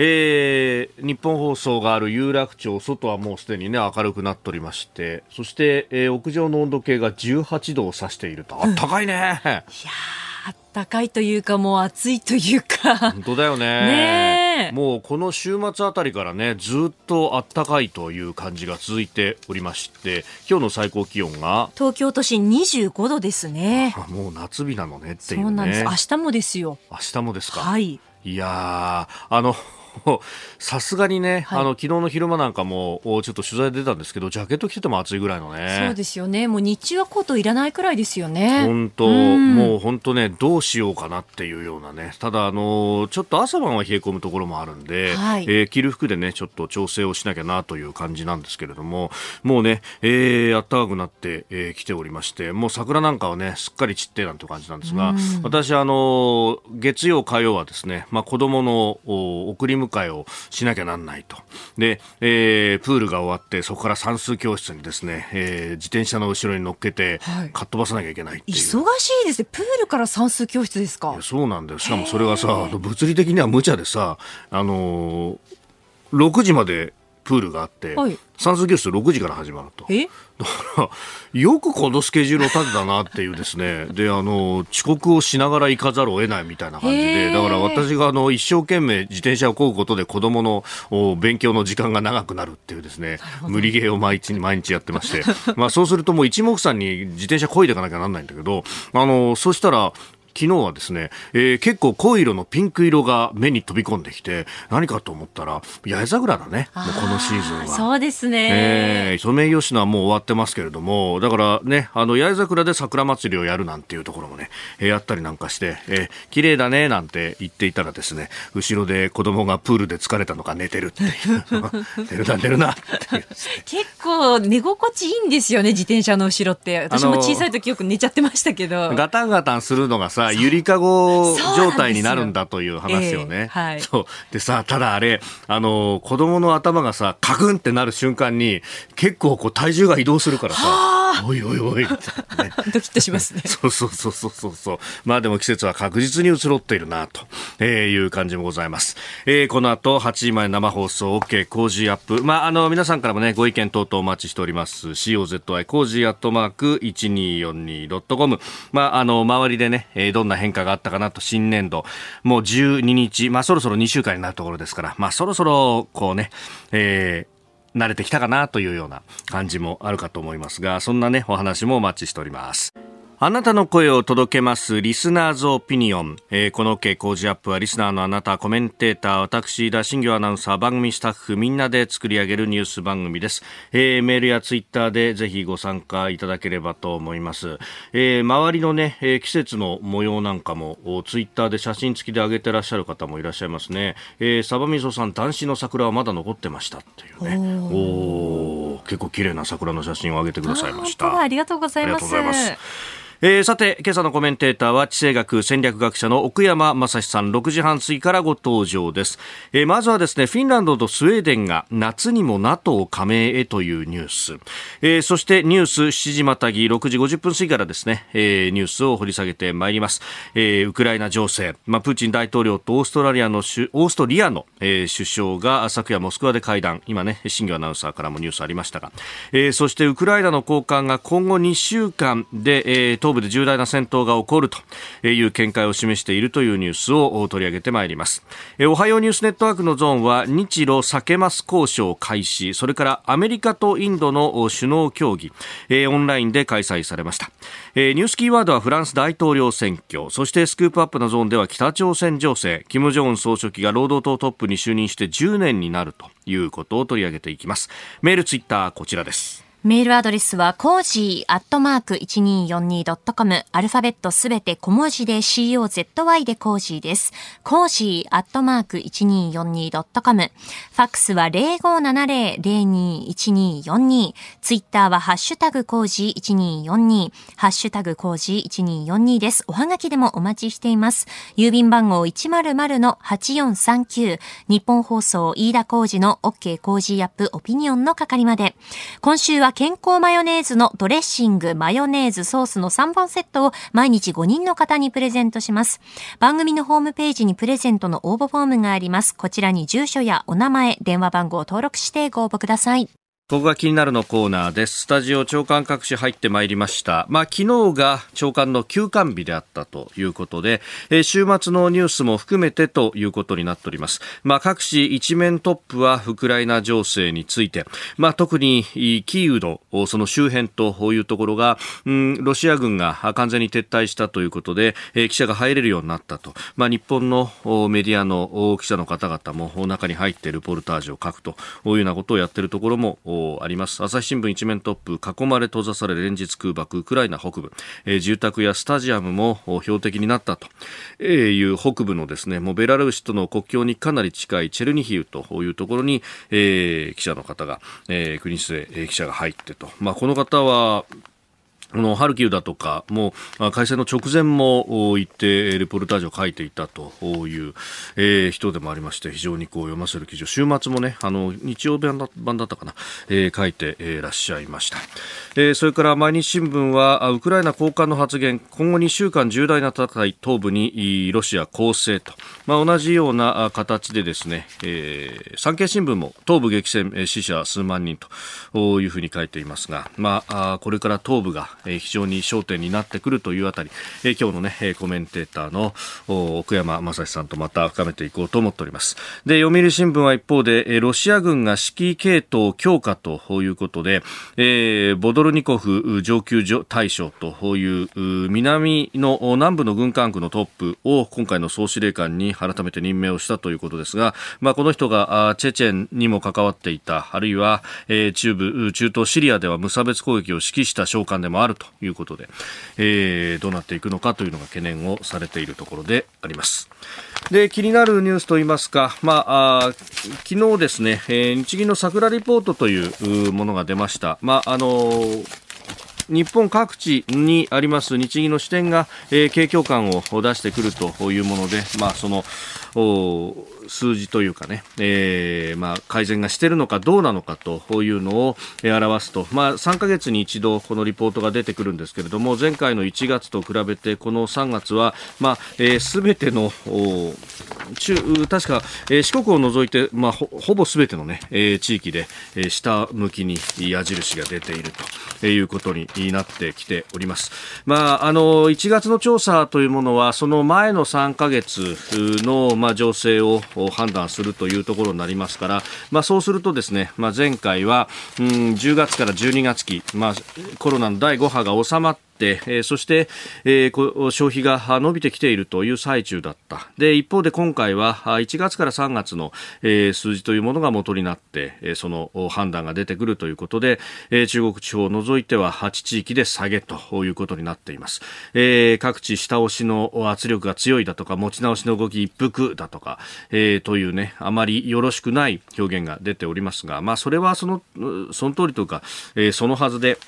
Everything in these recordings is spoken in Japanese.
えー、日本放送がある有楽町、外はもうすでにね、明るくなっておりまして、そして、えー、屋上の温度計が18度を指していると。あったかいね。いやあったかいというか、もう暑いというか。本当だよね。ねもうこの週末あたりからね、ずっとあったかいという感じが続いておりまして、今日の最高気温が。東京都心25度ですね。もう夏日なのねっていう、ね、そうなんです。明日もですよ。明日もですか。はい。いやあの、さすがにね、はい、あの昨日の昼間なんかもちょっと取材出たんですけどジャケット着てても暑いぐらいのね。そうですよね。もう日中はコートいらないくらいですよね。本当、もう本当ねどうしようかなっていうようなね。ただあのちょっと朝晩は冷え込むところもあるんで、はい、えー、着る服でねちょっと調整をしなきゃなという感じなんですけれどももうね、えー、暖かくなって、えー、来ておりましてもう桜なんかはねすっかり散ってなんて感じなんですが、私あの月曜火曜はですねまあ子供の送り迎えをしなきゃなんないと。で、えー、プールが終わって、そこから算数教室にですね、えー、自転車の後ろに乗っけて、かっ飛ばさなきゃいけないっていう。忙しいですね。プールから算数教室ですか？そうなんだよ。しかもそれがさ、物理的には無茶でさ、あのー、6時までプールがあって、はい、算数教室6時から始まると。え？だから、よくこのスケジュールを立てたなっていうですね、で、あの、遅刻をしながら行かざるを得ないみたいな感じで、だから私があの、一生懸命自転車を漕ぐことで子供の勉強の時間が長くなるっていうですね、無理ゲーを毎日、毎日やってまして、まあそうするともう一目散に自転車漕いでいかなきゃなんないんだけど、あの、そしたら、昨日はですね、えー、結構濃い色のピンク色が目に飛び込んできて、何かと思ったら、八重桜だね、もうこのシーズンは。そうですね。えー、ソメイヨシノはもう終わってますけれども、だからね、あの、八重桜で桜祭りをやるなんていうところもね、えー、やったりなんかして、えー、綺麗だね、なんて言っていたらですね、後ろで子供がプールで疲れたのか寝てるっていう。寝るな、寝るなっていう、結構寝心地いいんですよね、自転車の後ろって。私も小さい時よく寝ちゃってましたけど。ガタンガタンするのがさ、ゆりかご状態になるんだという話よ。ね。はい、そう。でさただあれあの子供の頭がさカクンってなる瞬間に結構こう体重が移動するからさおいおいおい、ね、ドキッとしますね。そうそうそうそうそう。まあでも季節は確実に移ろっているなと、えー、いう感じもございます。えー、この後8時前生放送 OK 工事アップ。まああの皆さんからもねご意見等々お待ちしております。COZY 工事アットマーク 1242.com まああの周りでねどんな変化があったかなと、新年度。もう12日、まあそろそろ2週間になるところですから、まあそろそろ、こうね、えー、慣れてきたかなというような感じもあるかと思いますが、そんなね、お話もお待ちしております。あなたの声を届けますリスナーズオピニオン、えー、この OK 工事アップはリスナーのあなたコメンテーター私田新業アナウンサー番組スタッフみんなで作り上げるニュース番組です、えー、メールやツイッターでぜひご参加いただければと思います、えー、周りのね、えー、季節の模様なんかもツイッターで写真付きで上げてらっしゃる方もいらっしゃいますね、えー、サバミソさん男子の桜はまだ残ってましたっていうね。おお結構綺麗な桜の写真を上げてくださいました。ありがとうございますえー、さて、今朝のコメンテーターは地政学戦略学者の奥山正史さん、6時半過ぎからご登場です。えー、まずはですね、フィンランドとスウェーデンが夏にも NATO 加盟へというニュース。えー、そしてニュース7時またぎ6時50分過ぎからですね、えー、ニュースを掘り下げてまいります。えー、ウクライナ情勢、まあ、プーチン大統領とオーストラリアのオーストリアの、えー、首相が昨夜モスクワで会談、今ね、新業アナウンサーからもニュースありましたが、えー、そしてウクライナの高官が今後2週間で、えー、東部で重大な戦闘が起こるという見解を示しているというニュースを取り上げてまいります。おはようニュースネットワークのゾーンは日露避けます交渉開始、それからアメリカとインドの首脳協議、オンラインで開催されました。ニュースキーワードはフランス大統領選挙、そしてスクープアップのゾーンでは北朝鮮情勢、金正恩総書記が労働党トップに就任して10年になるということを取り上げていきます。メールツイッターこちらです。メールアドレスは、コージーアットマーク 1242.com。アルファベットすべて小文字で COZY で Cozy です。 Cozy アットマーク 1242.com。ファックスは0570-021242。ツイッターはハッシュタグ Cozy1242。ハッシュタグ Cozy1242です。おはがきでもお待ちしています。郵便番号100-8439。日本放送飯田コージの OK コージーアップオピニオンの係まで。今週は健康マヨネーズのドレッシング、マヨネーズ、ソースの3本セットを毎日5人の方にプレゼントします。番組のホームページにプレゼントの応募フォームがあります。こちらに住所やお名前、電話番号を登録してご応募ください。ここが気になるのコーナーです。スタジオ朝刊各紙入ってまいりました。まあ昨日が朝刊の休刊日であったということで、えー、週末のニュースも含めてということになっております。まあ各紙一面トップはウクライナ情勢について、まあ特にキーウのその周辺というところが、うん、ロシア軍が完全に撤退したということで、えー、記者が入れるようになったと。まあ日本のメディアの記者の方々も中に入っているポルタージュを書くというようなことをやっているところもあります。朝日新聞一面トップ囲まれ閉ざされ連日空爆ウクライナ北部、えー、住宅やスタジアムも標的になったと。いう北部のですねもうベラルーシとの国境にかなり近いチェルニヒウというところに、えー、記者の方が、えー、国末記者が入ってと、まあ、この方はこのハルキウだとか、もう開戦の直前も行ってレポルタージュを書いていたという、えー、人でもありまして、非常にこう読ませる記事を。週末もね、あの日曜日版だったかな、えー、書いてえいらっしゃいました。えー、それから毎日新聞は、ウクライナ高官の発言、今後2週間重大な戦い、東部にロシア攻勢と、まあ、同じような形でですね、えー、産経新聞も東部激戦死者数万人というふうに書いていますが、まあ、これから東部がえ非常に焦点になってくるというあたり、え今日のね、コメンテーターの奥山正史さんとまた深めていこうと思っております。で、読売新聞は一方で、ロシア軍が指揮系統強化ということで、えー、ボドルニコフ上級大将という南の南部の軍管区のトップを今回の総司令官に改めて任命をしたということですが、まあ、この人がチェチェンにも関わっていた、あるいは、え、中部、中東シリアでは無差別攻撃を指揮した将官でもあるるということで、えー、どうなっていくのかというのが懸念をされているところであります。で、気になるニュースといいますか、まあ、あ昨日ですね、えー、日銀の桜リポートというものが出ました。まあ、あのー日本各地にあります日銀の支店が、えー、景況感を出してくるというもので、まあ、その数字というかね、えーまあ、改善がしているのかどうなのかというのを表すと、まあ、3か月に一度このリポートが出てくるんですけれども前回の1月と比べてこの3月は、まあえー、全ての中確か、えー、四国を除いて、まあ、ほほぼ全ての、ねえー、地域で、えー、下向きに矢印が出ているということになってきております。まあ、あの1月の調査というものはその前の3か月の、まあ、情勢を判断するというところになりますから、まあ、そうするとですね、まあ、前回は、うん、10月から12月期、まあ、コロナの第5波が収まって、えー、そして、えー、消費が伸びてきているという最中だった。で、一方で今回は1月から3月の、えー、数字というものが元になって、えー、その判断が出てくるということで、えー、中国地方を除いては8地域で下げということになっています。えー、各地下押しの圧力が強いだとか、持ち直しの動き一服だとか、えー、というね、あまりよろしくない表現が出ておりますが、まあ、それはその、その通りというか、えー、そのはずで、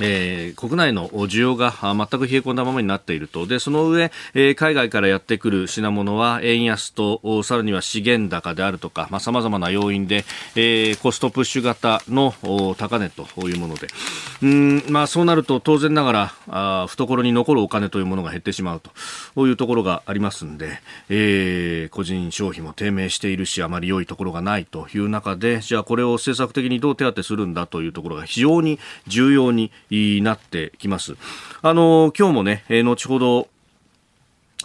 えー、国内の需要が全く冷え込んだままになっていると。で、その上、えー、海外からやってくる品物は円安と、さらには資源高であるとか、まあ、様々な要因で、えー、コストプッシュ型の高値というもので。うん、まあ、そうなると当然ながら、あ懐に残るお金というものが減ってしまうというところがありますんで、えー、個人消費も低迷しているし、あまり良いところがないという中で、じゃあこれを政策的にどう手当てするんだというところが非常に重要にになってきます。あの、今日もね、えー、後ほど、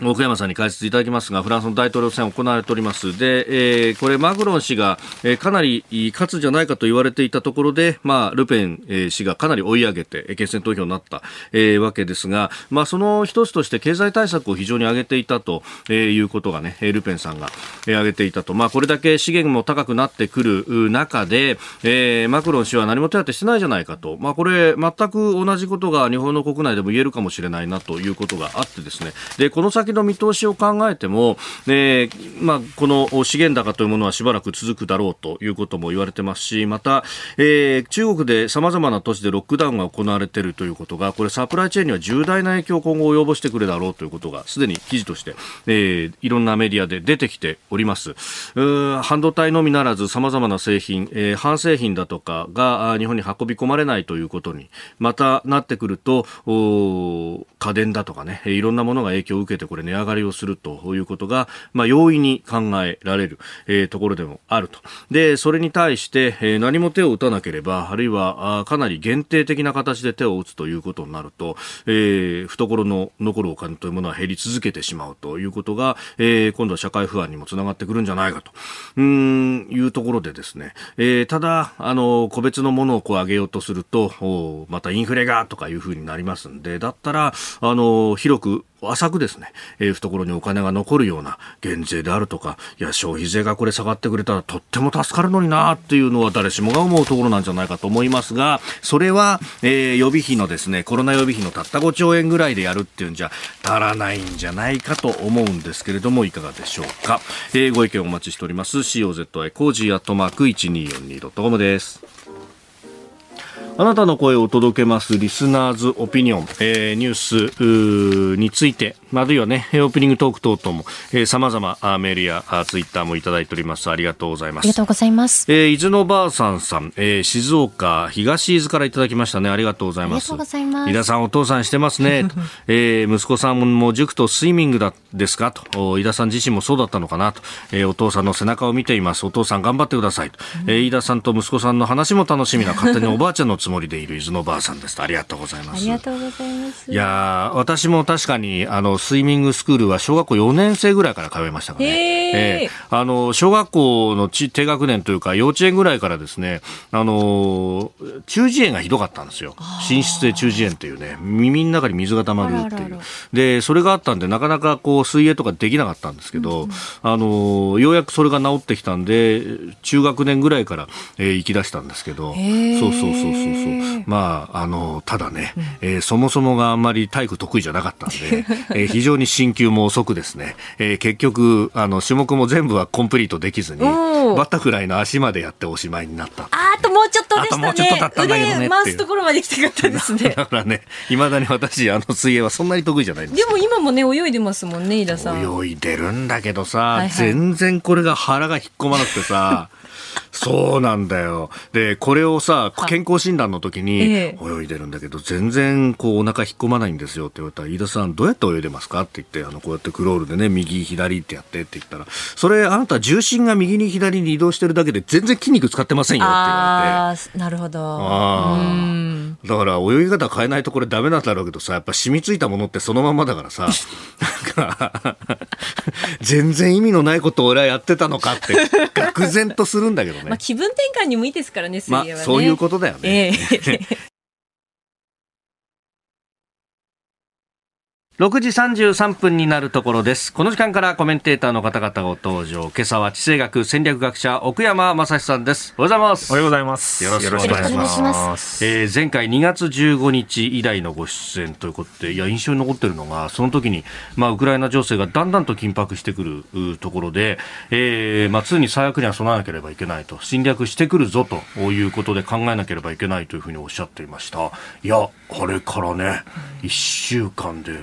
奥山さんに解説いただきますが、フランスの大統領選行われております。で、えー、これマクロン氏が、えー、かなり勝つじゃないかと言われていたところで、まあ、ルペン、えー、氏がかなり追い上げて、決選投票になった、えー、わけですが、まあ、その一つとして経済対策を非常に上げていたと、えー、いうことがね、ルペンさんが、えー、上げていたと。まあ、これだけ資源も高くなってくる中で、えー、マクロン氏は何も手当てしてないじゃないかと。まあ、これ、全く同じことが日本の国内でも言えるかもしれないなということがあってですね。で、この先の見通しを考えても、えーまあ、この資源高というものはしばらく続くだろうということも言われてますし、また、えー、中国でさまざまな都市でロックダウンが行われているということが、これサプライチェーンには重大な影響を今後及ぼしてくるだろうということが、すでに記事として、えー、いろんなメディアで出てきております。半導体のみならず、さまざまな製品、えー、半製品だとかが日本に運び込まれないということに、またなってくると、家電だとかね、いろんなものが影響を受けて、これ値上がりをするということが、まあ、容易に考えられる、えー、ところでもあると。で、それに対して、えー、何も手を打たなければ、あるいはあかなり限定的な形で手を打つということになると、えー、懐の残るお金というものは減り続けてしまうということが、えー、今度は社会不安にもつながってくるんじゃないかとうんいうところでですね、えー、ただ、あの、個別のものをこう上げようとすると、またインフレがとかいうふうになりますんで、だったら、あの、広く浅くですね、えー、懐にお金が残るような減税であるとか、いや、消費税がこれ下がってくれたらとっても助かるのになっていうのは誰しもが思うところなんじゃないかと思いますが、それは、えー、予備費のですね、コロナ予備費のたった5兆円ぐらいでやるっていうんじゃ足らないんじゃないかと思うんですけれども、いかがでしょうか。えー、ご意見お待ちしております。COZY コージーアットマーク 1242.com です。あなたの声をお届けますリスナーズオピニオン、えー、ニュースについて、あるいはね、オープニングトーク等々も、えー、様々メールやツイッターもいただいております。ありがとうございます。ありがとうございます。えー、伊豆のばあさんさん、えー、静岡東伊豆からいただきましたね。ありがとうございます。ありがとうございます。伊田さんお父さんしてますね。えー、息子さんも塾とスイミングだですか？と。伊田さん自身もそうだったのかな？と。えー、お父さんの背中を見ています。お父さん頑張ってくださいと。えー、伊田さんと息子さんの話も楽しみな勝手におばあちゃんのつもりでいる伊豆のばあさんです。ありがとうございます。ありがとうございます。いや私も確かに、あの、スイミングスクールは小学校4年生ぐらいから通いましたからね。えー、あの、小学校の低学年というか、幼稚園ぐらいからですね、あの、中耳炎がひどかったんですよ。寝室で中耳炎っていうね、耳の中に水が溜まるっていう。で、それがあったんで、なかなかこう、水泳とかできなかったんですけど、うん、あの、ようやくそれが治ってきたんで、中学年ぐらいから、えー、行き出したんですけど、そうそうそうそうそう。まああ、のただね、えー、そもそもがあんまり体育得意じゃなかったんで、えー、非常に進級も遅くですね、えー、結局あの種目も全部はコンプリートできずにバタフライの足までやっておしまいになった。ああともうちょっとでしたね。たんだけどね回すところまで来てかったですね。だからね。いまだに私あの水泳はそんなに得意じゃないんですでも今もね泳いでますもんね井田さん泳いでるんだけど。さ、はいはい、全然これが腹が引っ込まなくてさそうなんだよ。で、これをさ、健康診断の時に、泳いでるんだけど、全然こうお腹引っ込まないんですよって言われたら、飯田さんどうやって泳いでますか？って言って、あの、こうやってクロールでね、右、左ってやってって言ったら、それあなた重心が右に左に移動してるだけで全然筋肉使ってませんよって言われて。なるほど。だから泳ぎ方変えないとこれダメなんだろうけどさ、やっぱ染みついたものってそのままだからさ、なんか 全然意味のないことを俺はやってたのかって、愕然とするんだけどね。まあ気分転換にもいいですからね、水泳はね。まあ、そういうことだよね。えー6時33分になるところです。この時間からコメンテーターの方々がご登場。今朝は地政学戦略学者奥山正史さんです。おはようございます。おはようございます。よろしくお願いします。えー、前回2月15日以来のご出演ということで、いや、印象に残ってるのが、その時に、まあ、ウクライナ情勢がだんだんと緊迫してくるところで、えー、まあ、常に最悪には備えなければいけないと、侵略してくるぞということで考えなければいけないというふうにおっしゃっていました。いや、あれからね、1週間で、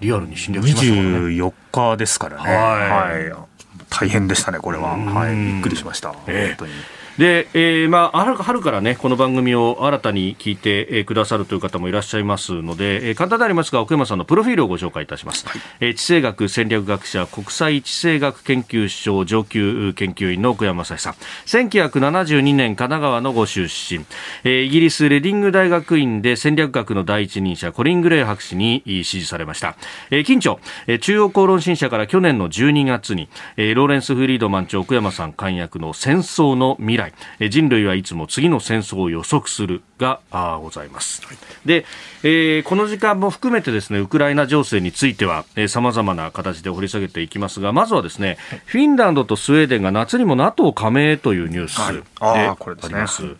リアルに侵略しましたね。24日ですからね。はい、はい、大変でしたね、これは。はい、びっくりしました。えー、本当に。で、えー、まあ、春からね、この番組を新たに聞いて、えー、くださるという方もいらっしゃいますので、えー、簡単でありますが、奥山さんのプロフィールをご紹介いたします。はい、えー、地政学戦略学者、国際地政学研究所上級研究員の奥山正さん。1972年、神奈川のご出身。えー、イギリスレディング大学院で戦略学の第一人者、コリン・グレイ博士に支持されました。えー、近所、えー、中央公論新社から去年の12月に、えー、ローレンス・フリードマン著奥山さん監訳の戦争の未来、えー、人類はいつも次の戦争を予測するがあございます。はい、で、えー、この時間も含めてですね、ウクライナ情勢については、えー、様々な形で掘り下げていきますが、まずはですね、はい、フィンランドとスウェーデンが夏にも NATO 加盟というニュースであります。はい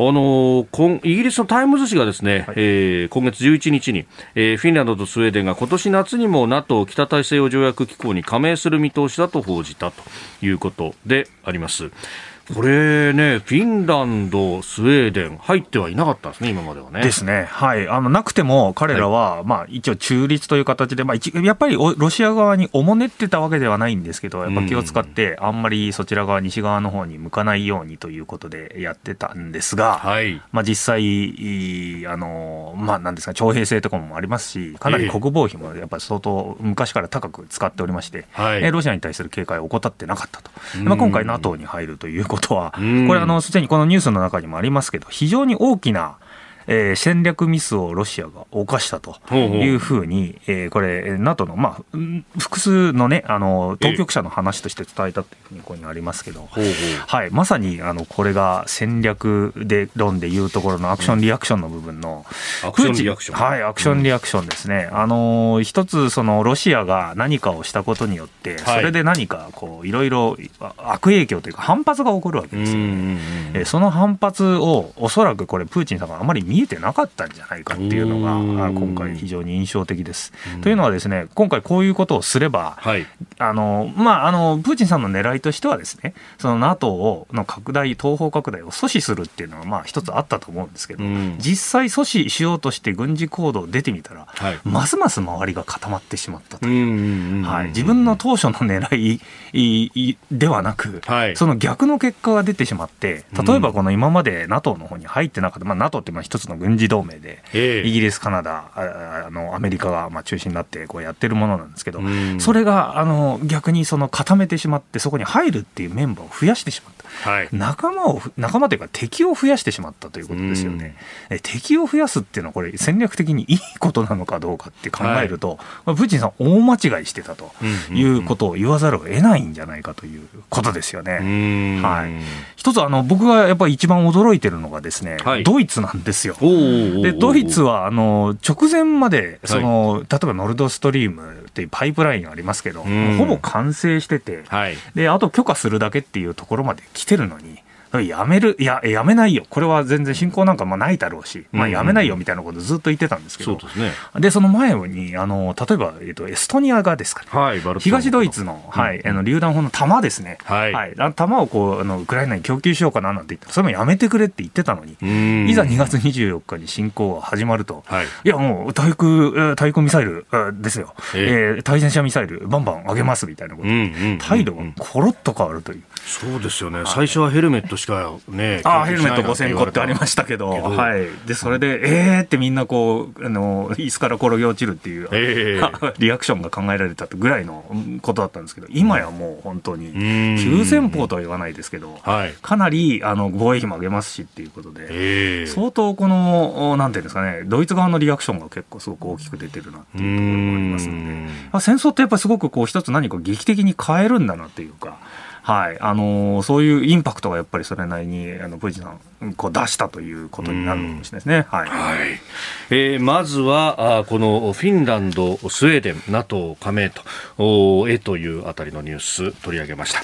あのイギリスのタイムズ紙がですね、はい、えー、今月11日に、えー、フィンランドとスウェーデンが今年夏にも NATO 北大西洋条約機構に加盟する見通しだと報じたということであります。これね、フィンランド、スウェーデン、入ってはいなかったんですね、今まではね。ですね、はい、あのなくても、彼らは、はい、まあ、一応、中立という形で、まあ、やっぱりロシア側におもねってたわけではないんですけど、やっぱ気を使って、あんまりそちら側、西側の方に向かないようにということでやってたんですが、はい、まあ、実際、あのまあ、なんですか、徴兵制とかもありますし、かなり国防費もやっぱり相当昔から高く使っておりまして、はい、ロシアに対する警戒を怠ってなかったと、まあ、今回、NATO に入るということは、これ、あのすでにこのニュースの中にもありますけど、非常に大きなえー、戦略ミスをロシアが犯したというふうに、えー、これ、NATO の、まあ、複数のね、あの当局者の話として伝えたというふうにここにありますけど、はい、まさにあのこれが戦略で論でいうところのアクション・リアクションの部分の、うん、アクション・リアクション。はい、アクション・リアクションですね。うん、あの一つ、そのロシアが何かをしたことによって、それで何かこういろいろ悪影響というか、反発が起こるわけですよね。えその反発をおそらくこれ、プーチンさんがあまり見見えてなかったんじゃないかっていうのが、今回、非常に印象的です。というのはですね、今回こういうことをすれば、はい、あのまあ、あのプーチンさんの狙いとしてはですね、その NATO をの拡大、東方拡大を阻止するっていうのは、まあ、一つあったと思うんですけど、実際阻止しようとして軍事行動出てみたら、はい、ますます周りが固まってしまったという、はい、自分の当初の狙いではなく、はい、その逆の結果が出てしまって、例えばこの今まで NATO の方に入ってなかった、まあ、NATO ってまあ一つの軍事同盟で、えー、イギリス、カナダ、あのアメリカがまあ中心になってこうやってるものなんですけど、それがあの逆にその固めてしまって、そこに入るっていうメンバーを増やしてしまった。はい、仲間を仲間というか敵を増やしてしまったということですよね、うん、敵を増やすっていうのはこれ戦略的にいいことなのかどうかって考えると、はい、プーチンさん大間違いしてたということを言わざるを得ないんじゃないかということですよね。はい、一つあの僕がやっぱり一番驚いてるのがですね、はい、ドイツなんですよ。でドイツはあの直前までその、例えばノルドストリームっていうパイプラインありますけど、ほぼ完成してて、であと許可するだけっていうところまで来てるのに、やめる、いや、やめないよ、これは全然進行なんかまあないだろうし、まあ、やめないよみたいなことずっと言ってたんですけど、そね、でその前にあの、例えば、えっと、エストニアがですかね、はい、東ドイツの,、はい、あの榴弾砲の弾ですね、はい。はい、弾をこうあのウクライナに供給しようかななんて言ったら、それもやめてくれって言ってたのに、いざ2月24日に侵攻が始まると、はい、いや、もう対空対空ミサイルですよ、えー、対戦車ミサイル、バンバン上げますみたいなこと、態度がころっと変わるという。そうですよね、最初はヘルメットしかね、あヘルメット5000個ってありましたけど、はい、でそれで、えーってみんなこう、あの椅子から転げ落ちるっていう、えー、リアクションが考えられたぐらいのことだったんですけど、今やもう本当に、急先鋒とは言わないですけど、かなりあの防衛費も上げますしっていうことで、えー、相当この、なんていうんですかね、ドイツ側のリアクションが結構すごく大きく出てるなっていうところもありますので、戦争ってやっぱりすごくこう一つ何か劇的に変えるんだなっていうか。はいあのー、そういうインパクトがやっぱりそれなりにあのプーチンさんこう出したということになるかもしれないですね。はい、はい、えー、まずはあこのフィンランド、スウェーデン、NATO 加盟とおへというあたりのニュース取り上げました。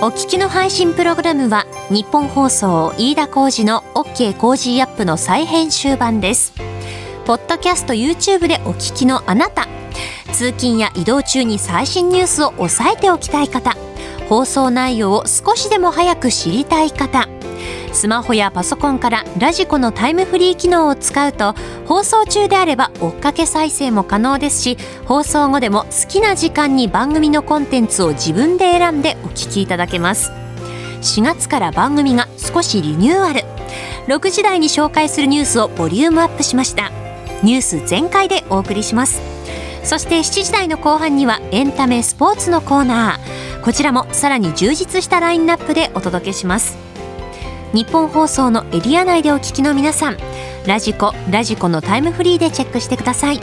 お聞きの配信プログラムは日本放送飯田浩司の OK コージーアップの再編集版です。ポッドキャスト YouTube でお聞きのあなた。通勤や移動中に最新ニュースを押さえておきたい方。放送内容を少しでも早く知りたい方。スマホやパソコンからラジコのタイムフリー機能を使うと放送中であれば追っかけ再生も可能ですし放送後でも好きな時間に番組のコンテンツを自分で選んでお聞きいただけます。4月から番組が少しリニューアル。6時台に紹介するニュースをボリュームアップしました。ニュース全開でお送りします。そして7時台の後半にはエンタメスポーツのコーナー。こちらもさらに充実したラインナップでお届けします。日本放送のエリア内でお聞きの皆さんラジコラジコのタイムフリーでチェックしてください。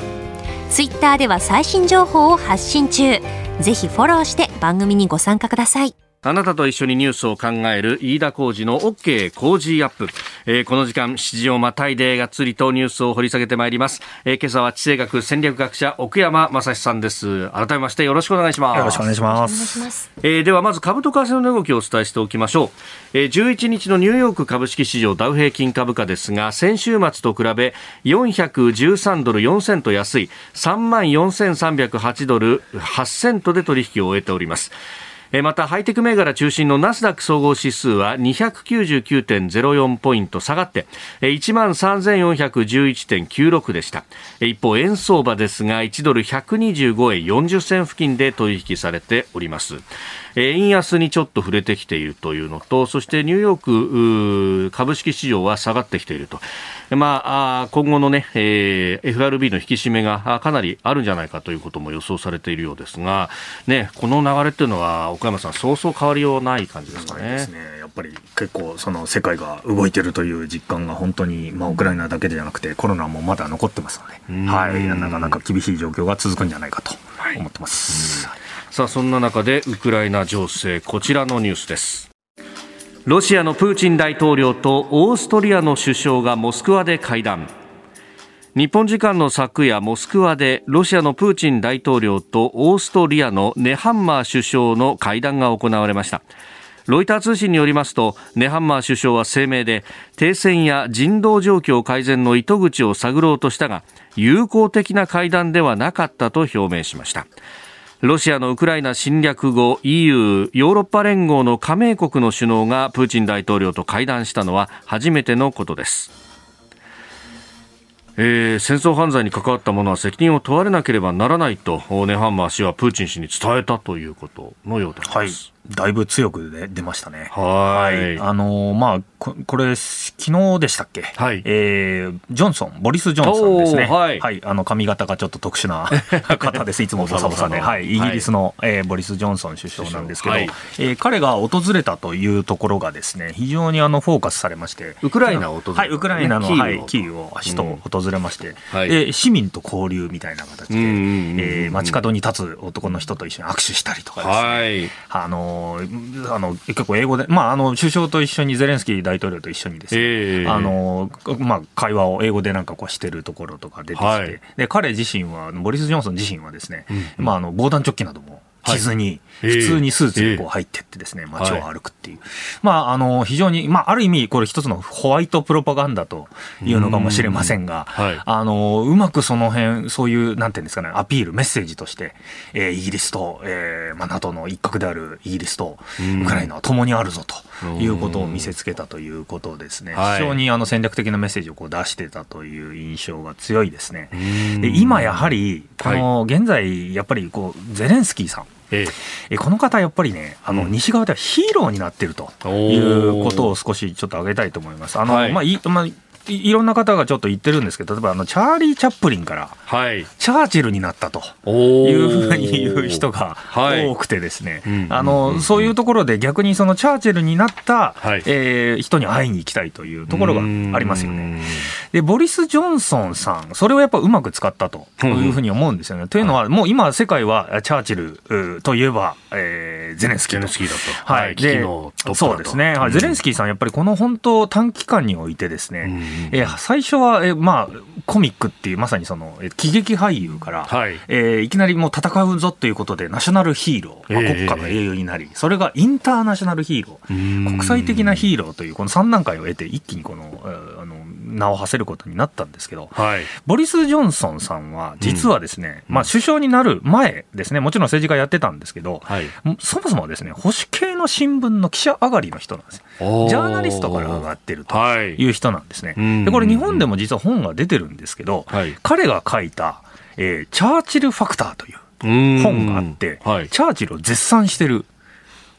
ツイッターでは最新情報を発信中。ぜひフォローして番組にご参加ください。あなたと一緒にニュースを考える飯田浩二の OK 工事アップ、えー、この時間7時をまたいでがっつりとニュースを掘り下げてまいります、えー、今朝は地政学戦略学者奥山正史さんです。改めましてよろしくお願いします。よろしくお願いします。えー、ではまず株と為替の動きをお伝えしておきましょう、えー、11日のニューヨーク株式市場ダウ平均株価ですが先週末と比べ413ドル4セント安い3万4308ドル8セントで取引を終えておりますまたハイテク銘柄中心のナスダック総合指数は299.04ポイント下がって1万3411.96でした。一方円相場ですが1ドル125円40銭付近で取引されております。円安にちょっと触れてきているというのとそしてニューヨーク株式市場は下がってきていると。まあ、今後のね、えー、FRB の引き締めがかなりあるんじゃないかということも予想されているようですが、ね、この流れっていうのは、岡山さん、そうそう変わりようない感じですかね。ねやっぱり結構、その世界が動いてるという実感が本当に、まあ、ウクライナだけじゃなくて、コロナもまだ残ってますので、はい、なかなか厳しい状況が続くんじゃないかと思ってます。はい、さあ、そんな中で、ウクライナ情勢、こちらのニュースです。ロシアのプーチン大統領とオーストリアの首相がモスクワで会談。日本時間の昨夜モスクワでロシアのプーチン大統領とオーストリアのネハンマー首相の会談が行われました。ロイター通信によりますとネハンマー首相は声明で停戦や人道状況改善の糸口を探ろうとしたが友好的な会談ではなかったと表明しました。ロシアのウクライナ侵略後 EU ヨーロッパ連合の加盟国の首脳がプーチン大統領と会談したのは初めてのことですえー、戦争犯罪に関わった者は責任を問われなければならないとネハンマー氏はプーチン氏に伝えたということのようです。はいだいぶ強くで出ましたね。はい。あのー、まあこ、これ、昨日でしたっけ？はい。えー、ジョンソン、ボリス・ジョンソンですね。はい。はい。あの、髪型がちょっと特殊な 方です。いつもボサボサで。はい。イギリスの、はい、えー、ボリス・ジョンソン首相なんですけど、はい、えー、彼が訪れたというところがですね、非常にあの、フォーカスされまして。ウクライナを訪れはい、ウクライナの、はい、キーウを首都訪れまして、うん、はい、え市民と交流みたいな形で、えー、街角に立つ男の人と一緒に握手したりとかですね。はい。あのーあの結構英語で、まあ、あの首相と一緒にゼレンスキー大統領と一緒にですね、えー、あのまあ、会話を英語でなんかこうしてるところとか出てきて、はい、で彼自身はボリス・ジョンソン自身はですね、うん、まあ、あの防弾チョッキなども着ずに、普通にスーツにこう入ってってですね、街を歩くっていう。まあ、あの、非常に、まあ、ある意味、これ一つのホワイトプロパガンダというのかもしれませんが、あの、うまくその辺、そういう、なんていうんですかね、アピール、メッセージとして、えー、イギリスと、えー、まあ、NATO の一角であるイギリスとウクライナは共にあるぞということを見せつけたということですね。非常にあの戦略的なメッセージをこう出してたという印象が強いですね。で今やはり、この現在、やっぱりこう、ゼレンスキーさん、ええ、この方、やっぱりね、あの西側ではヒーローになってるということを少しちょっと挙げたいと思います。あの、はい、まあいまあいろんな方がちょっと言ってるんですけど、例えばあのチャーリー・チャップリンから、はい、チャーチルになったと。いうふうに言う人が多くてですね、あのそういうところで逆にそのチャーチルになった、はい、えー、人に会いに行きたいというところがありますよね。で、ボリス・ジョンソンさん、それをやっぱうまく使ったというふうに思うんですよね。というのは、もう今、世界はチャーチルといえば、えー、ゼレンスキーと。ゼレンスキーだと。はい。で、そうですね、はい。ゼレンスキーさん、やっぱりこの本当、短期間においてですね、えー、最初は、えー、まあ、コミックっていう、まさにその、えー、喜劇俳優から、はい。えー、いきなりもう戦うぞということで、ナショナルヒーロー、まあ、国家の英雄になり、えー、それがインターナショナルヒーロー、国際的なヒーローという、この3段階を得て、一気にこの、あの、名を馳せることになったんですけど、はい、ボリス・ジョンソンさんは、実はですね、うん、まあ、首相になる前ですね、もちろん政治家やってたんですけど、はい、そもそもはですね、保守系の新聞の記者上がりの人なんですよ。ジャーナリストから上がってるという人なんですね。はい、でこれ、日本でも実は本が出てるんですけど、彼が書いた、えー、チャーチルファクターという本があって、チャーチルを絶賛してる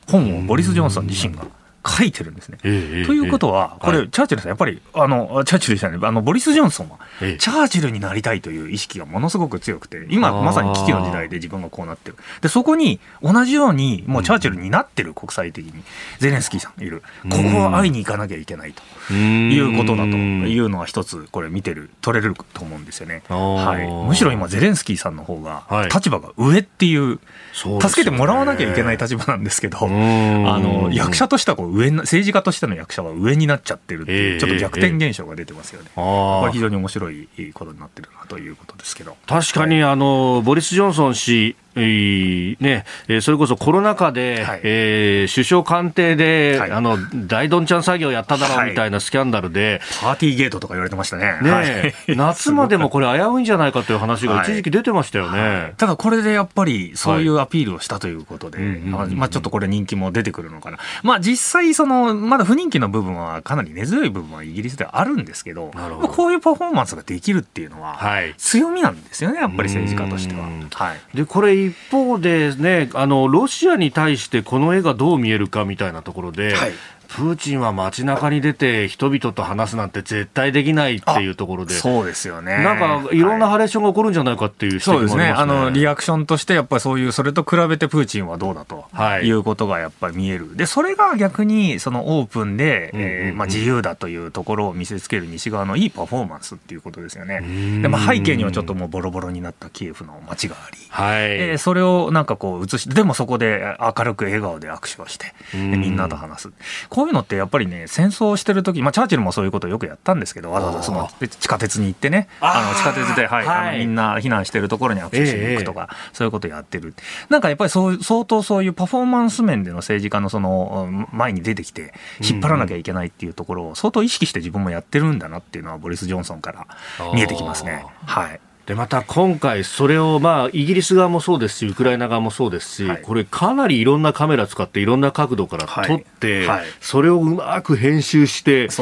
本をボリス・ジョンソン自身が書いてるんですね。えということは、これ、はい、チャーチルさん、やっぱり、あの、チャーチルじゃない、あの、ボリス・ジョンソンは、チャーチルになりたいという意識がものすごく強くて、今、まさに危機の時代で自分がこうなってる。で、そこに、同じように、もうチャーチルになってる、国際的に、ゼレンスキーさんいる。ここは会いに行かなきゃいけないと。いうことだというのは一つ、これ見てる、取れると思うんですよね。はい。むしろ今、ゼレンスキーさんの方が、立場が上っていう、助けてもらわなきゃいけない立場なんですけど、あの、役者としてはこう上、政治家としての役者は上になっちゃってるっていう、ちょっと逆転現象が出てますよね。これ非常に面白いことになってるなということですけど。確かに、あの、ボリス・ジョンソン氏、ね、それこそコロナ禍で、はい、えー、首相官邸で、はい、あの大どんちゃん作業やっただろうみたいなスキャンダルで、パーティーゲートとか言われてましたね。ね、はい、夏までもこれ、危ういんじゃないかという話が一時期出てましたよね、ただこれでやっぱり、そういうアピールをしたということで、まあ、ちょっとこれ、人気も出てくるのかな、まあ、実際その、まだ不人気の部分はかなり根強い部分はイギリスではあるんですけど、ど。こういうパフォーマンスができるっていうのは、強みなんですよね、やっぱり政治家としては。はい、でこれ一方でね、あの、ロシアに対してこの絵がどう見えるかみたいなところで、はい、プーチンは街中に出て人々と話すなんて絶対できないっていうところで、そうですよね。なんかいろんなハレーションが起こるんじゃないかっていう指摘もありますね。そうですね。あの、リアクションとしてやっぱりそういう、それと比べてプーチンはどうだと、はい、いうことがやっぱり見える。で、それが逆にそのオープンで、えまあ自由だというところを見せつける西側のいいパフォーマンスっていうことですよね。で、まあ背景にはちょっともうボロボロになったキエフの街があり、はい、えー、それをなんかこう映して、でもそこで明るく笑顔で握手をして、でみんなと話す。こういうのってやっぱりね、戦争してる時、まあ、チャーチルもそういうことをよくやったんですけど、わざわざその地下鉄に行ってね、あの地下鉄で、はい、はい、あのみんな避難してるところに握手しに行くとか、えー、そういうことをやってる。なんかやっぱりそう相当そういうパフォーマンス面での政治家のその前に出てきて、引っ張らなきゃいけないっていうところを相当意識して自分もやってるんだなっていうのは、ボリス・ジョンソンから見えてきますね。はい。でまた今回、それを、まあ、イギリス側もそうですし、ウクライナ側もそうですし、はい、これ、かなりいろんなカメラ使って、いろんな角度から撮って、はい。はい、それをうまく編集して、出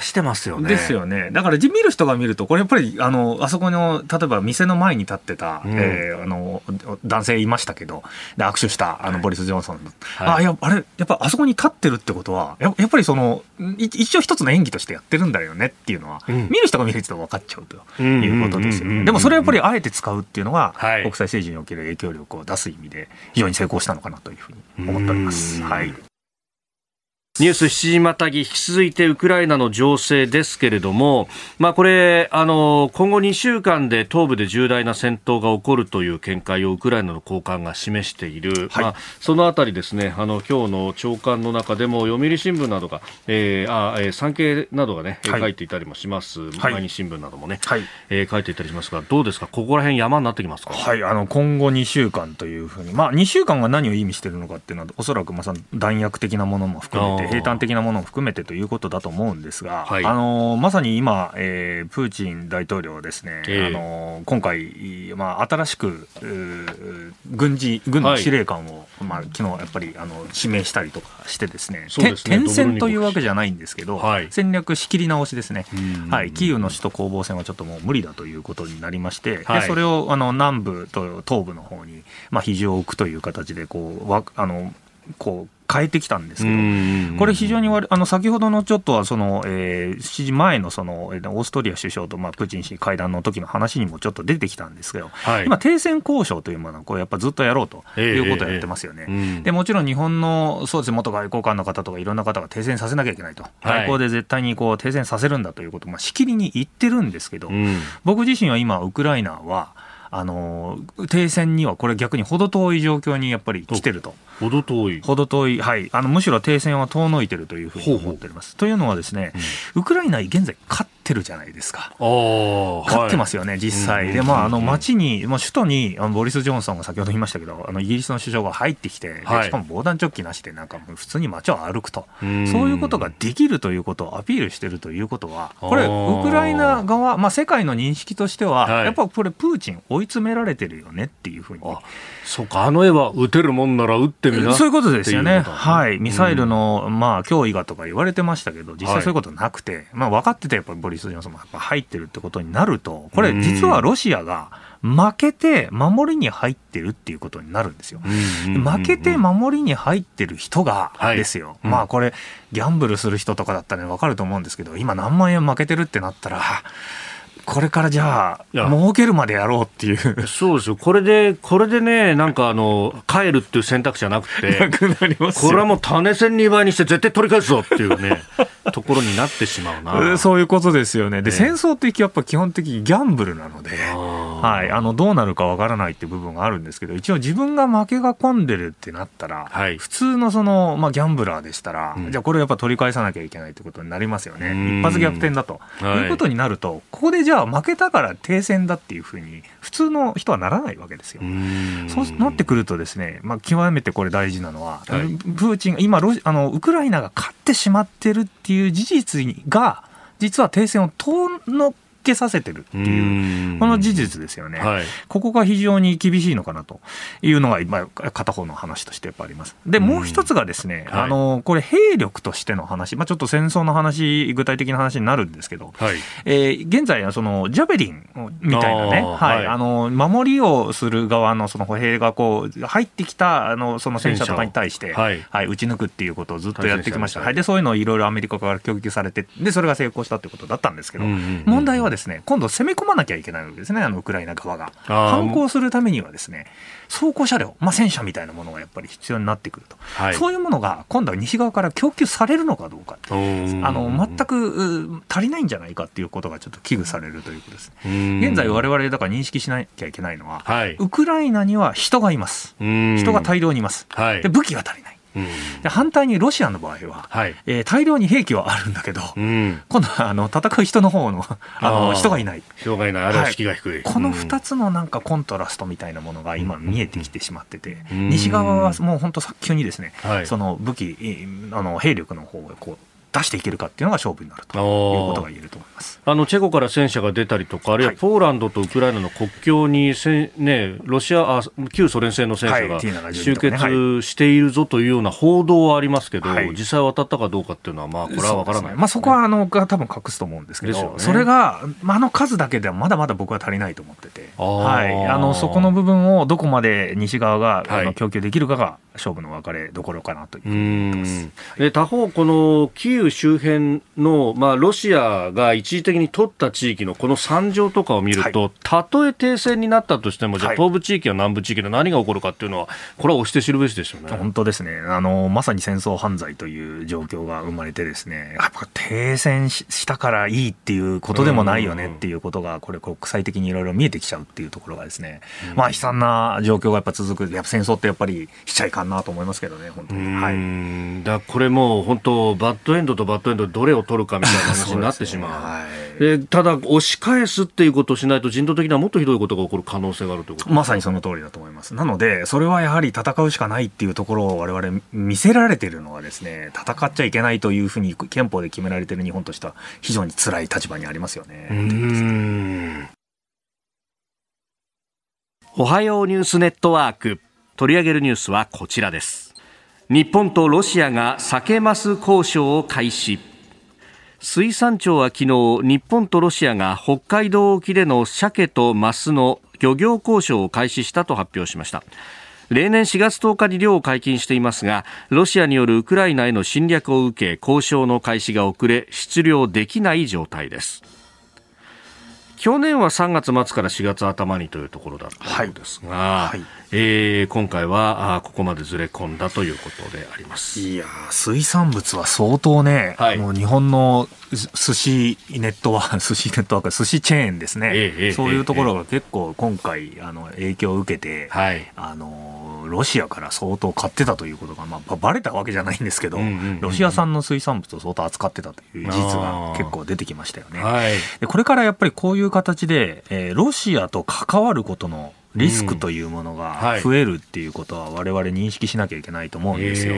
してますよね。ですよね。だから、見る人が見ると、これやっぱり、あのあそこの、例えば店の前に立ってた、うん、えー、あの男性いましたけど、で握手したあのボリス・ジョンソン、あやあれ、やっぱあそこに立ってるってことは、ややっぱりその、一応一つの演技としてやってるんだよねっていうのは、うん、見る人が見ると分かっちゃうということですよね。でもそれやっぱりあえて使うっていうのが、はい、国際政治における影響力を出す意味で非常に成功したのかなというふうに思っております。はいニュース7時またぎ引き続いてウクライナの情勢ですけれども、まあ、これあの今後2週間で東部で重大な戦闘が起こるという見解をウクライナの高官が示している、はい、まあ、そのあたりですねあの今日の朝刊の中でも読売新聞などが、えーあえー、産経などがね、はい、書いていたりもします、はい、毎日新聞などもね、はい。えー、書いていたりしますがどうですか？ここら辺山になってきますか、はい、あの今後2週間というふうに、まあ、2週間が何を意味しているのかっていうのはおそらくまさに弾薬的なものも含めて平坦的なものも含めてということだと思うんですが、はい、あのまさに今、えー、プーチン大統領ですね、えー、あの今回、まあ、新しく軍事軍の司令官を、はい、まあ昨日やっぱりあの指名したりとかしてですね、ね。転戦というわけじゃないんですけど、はい、戦略仕切り直しですね、はい、キーウの首都攻防戦はちょっともう無理だということになりまして、でそれをあの南部と東部の方にまあ比重を置くという形でこうわあのこう変えてきたんですけど、これ、非常にあの先ほどのちょっとはその、えー、7時前のそのオーストリア首相と、まあ、プーチン氏会談の時の話にもちょっと出てきたんですけど、はい、今、停戦交渉というものをこうやっぱずっとやろうということをやってますよね、えーえー、でもちろん日本のそうです元外交官の方とかいろんな方が停戦させなきゃいけないと、外交で絶対にこう停戦させるんだということを、まあ、しきりに言ってるんですけど、うん、僕自身は今、ウクライナは、あの停戦にはこれ逆に程遠い状況にやっぱり来てると。程遠い。程遠い、はい、あのむしろ停戦は遠のいてるというふうに思っております。というのはですね、うん、ウクライナ現在勝ってるじゃないですか。勝ってますよね、はい、実際。で、まあ、あの街に、まあ、首都にあのボリス・ジョンソンが先ほど言いましたけど、あのイギリスの首相が入ってきて、はい、しかも防弾チョッキなしで、なんか普通に街を歩くと、そういうことができるということをアピールしてるということは、これ、ウクライナ側、まあ、世界の認識としては、はい、やっぱこれ、プーチン追い詰められてるよねっていうふうに。そうか、あの絵は撃てるもんなら撃ってみなそういうことですよね。はい。ミサイルの、まあ、脅威がとか言われてましたけど、実際そういうことなくて、まあ、分かってて、やっぱりボリリストにもやっぱ入ってるってことになると、これ実はロシアが負けて守りに入ってるっていうことになるんですよ。負けて守りに入ってる人がですよ。はい、まあこれ、ギャンブルする人とかだったらわかると思うんですけど、今何万円負けてるってなったら、これからじゃあ、儲けるまでやろうっていう。そうですよ。これで、これでね、なんかあの、帰るっていう選択肢はなくて、なくなりますこれはもう種銭2倍にして絶対取り返すぞっていうね。ところになってしまうなそういうことですよね、で、ね、戦争ってやっぱ基本的にギャンブルなので、はい、あのどうなるかわからないっていう部分があるんですけど、一応、自分が負けが込んでるってなったら、はい、普通のその、まあ、ギャンブラーでしたら、うん、じゃあ、これやっぱ取り返さなきゃいけないってことになりますよね、一発逆転だと、はい、いうことになると、ここでじゃあ、負けたから停戦だっていうふうに、普通の人はならないわけですよ。そうなってくるとですね、まあ、極めてこれ大事なのは、はい、プーチン、今ロあの、ウクライナが勝ってしまってるっていう事実が、実は停戦を遠のけさせてるっていう、この事実ですよね、はい、ここが非常に厳しいのかなというのが、今、片方の話としてやっぱあります。で、もう一つがですね、はい、あのこれ、兵力としての話、まあ、ちょっと戦争の話、具体的な話になるんですけど、はい、えー、現在はそのジャベリンみたいなね、はい。あの守りをする側のその歩兵がこう入ってきたあのその戦車とかに対して、はい、はい、撃ち抜くっていうことをずっとやってきました、はい、でそういうのをいろいろアメリカから供給されて、でそれが成功したということだったんですけど、うんうんうん、問題はですね今度攻め込まなきゃいけないわけですねあのウクライナ側が。反攻するためにはですね装甲車両、まあ、戦車みたいなものがやっぱり必要になってくると、はい、そういうものが今度は西側から供給されるのかどうかあの全く足りないんじゃないかっていうことがちょっと危惧されるということです、現在我々だから認識しなきゃいけないのは、はい、ウクライナには人がいます人が大量にいます、はい、で武器が足りないで反対にロシアの場合は、はい、えー、大量に兵器はあるんだけど、うん、今度はあの戦う人の方のあの人がいない。人がいない、あるいは士気が低い、はい、この2つのなんかコントラストみたいなものが今見えてきてしまってて、西側はもう本当早急にですね、はい、その武器、あの兵力の方をこう出していけるかっていうのが勝負になるということが言えると思います。あのチェコから戦車が出たりとか、あるいはポーランドとウクライナの国境にせ、ね、ロシアあ旧ソ連製の戦車が集結しているぞというような報道はありますけど、はい、実際渡ったかどうかっていうのは、まあ、これは分からない、ね、まあ、そこはあのが多分隠すと思うんですけど、ね、それが、まあ、あの数だけではまだまだ僕は足りないと思ってて、はい、あのそこの部分をどこまで西側が、あの供給できるかが勝負の分かれどころかなというふうに思ってます。で他方このキーウ周辺の、まあ、ロシアが一時的に取った地域のこの惨状とかを見ると、はい、たとえ停戦になったとしても、じゃあ、東部地域や南部地域で何が起こるかっていうのは、これは押して知るべしですよね。本当ですね。あの、まさに戦争犯罪という状況が生まれて、ですねやっぱ停戦したからいいっていうことでもないよねっていうことが、これ、国際的にいろいろ見えてきちゃうっていうところが、ですね、まあ、悲惨な状況がやっぱ続く、やっぱ戦争ってやっぱりしちゃいかんなと思いますけどね、本当に。はい、だこれもう本当、バッドエンドとバッドエンド、どれを取るかみたいな話になって しまう。で、ただ、押し返すっていうことをしないと、人道的にはもっとひどいことが起こる可能性があるということまさにその通りだと思います。なので、それはやはり戦うしかないっていうところを我々見せられているのはですね、戦っちゃいけないというふうに憲法で決められている日本としては、非常に辛い立場にありますよね。おはようニュースネットワーク。取り上げるニュースはこちらです。日本とロシアが酒マス交渉を開始。水産庁は昨日日本とロシアが北海道沖での鮭とマスの漁業交渉を開始したと発表しました例年4月10日に漁を解禁していますがロシアによるウクライナへの侵略を受け交渉の開始が遅れ出漁できない状態です去年は3月末から4月頭にというところだったようですが、はい。はい、えー、今回はあここまでずれ込んだということであります。いや水産物は相当ね、はい、もう日本の寿司ネットワーク、寿司ネットワーク、寿司チェーンですね、えー、そういうところが結構今回、あの影響を受けて、はい、あのロシアから相当買ってたということが、まあ、ばれたわけじゃないんですけど、ロシア産の水産物を相当扱ってたという事実が結構出てきましたよね。はい、でこれからやっぱりこういう形で、えー、ロシアと関わることのリスクというものが増えるっていうことは我々認識しなきゃいけないと思うんですよ。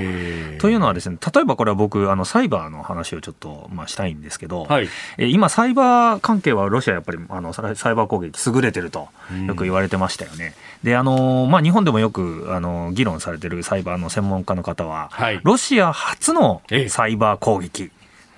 というのはですね例えばこれは僕あのサイバーの話をちょっと、まあ、したいんですけど、はい、え今サイバー関係はロシアやっぱりあのサイバー攻撃優れてるとよく言われてましたよね。であのまあ、日本でもよくあの議論されてるサイバーの専門家の方は、はい、ロシア初のサイバー攻撃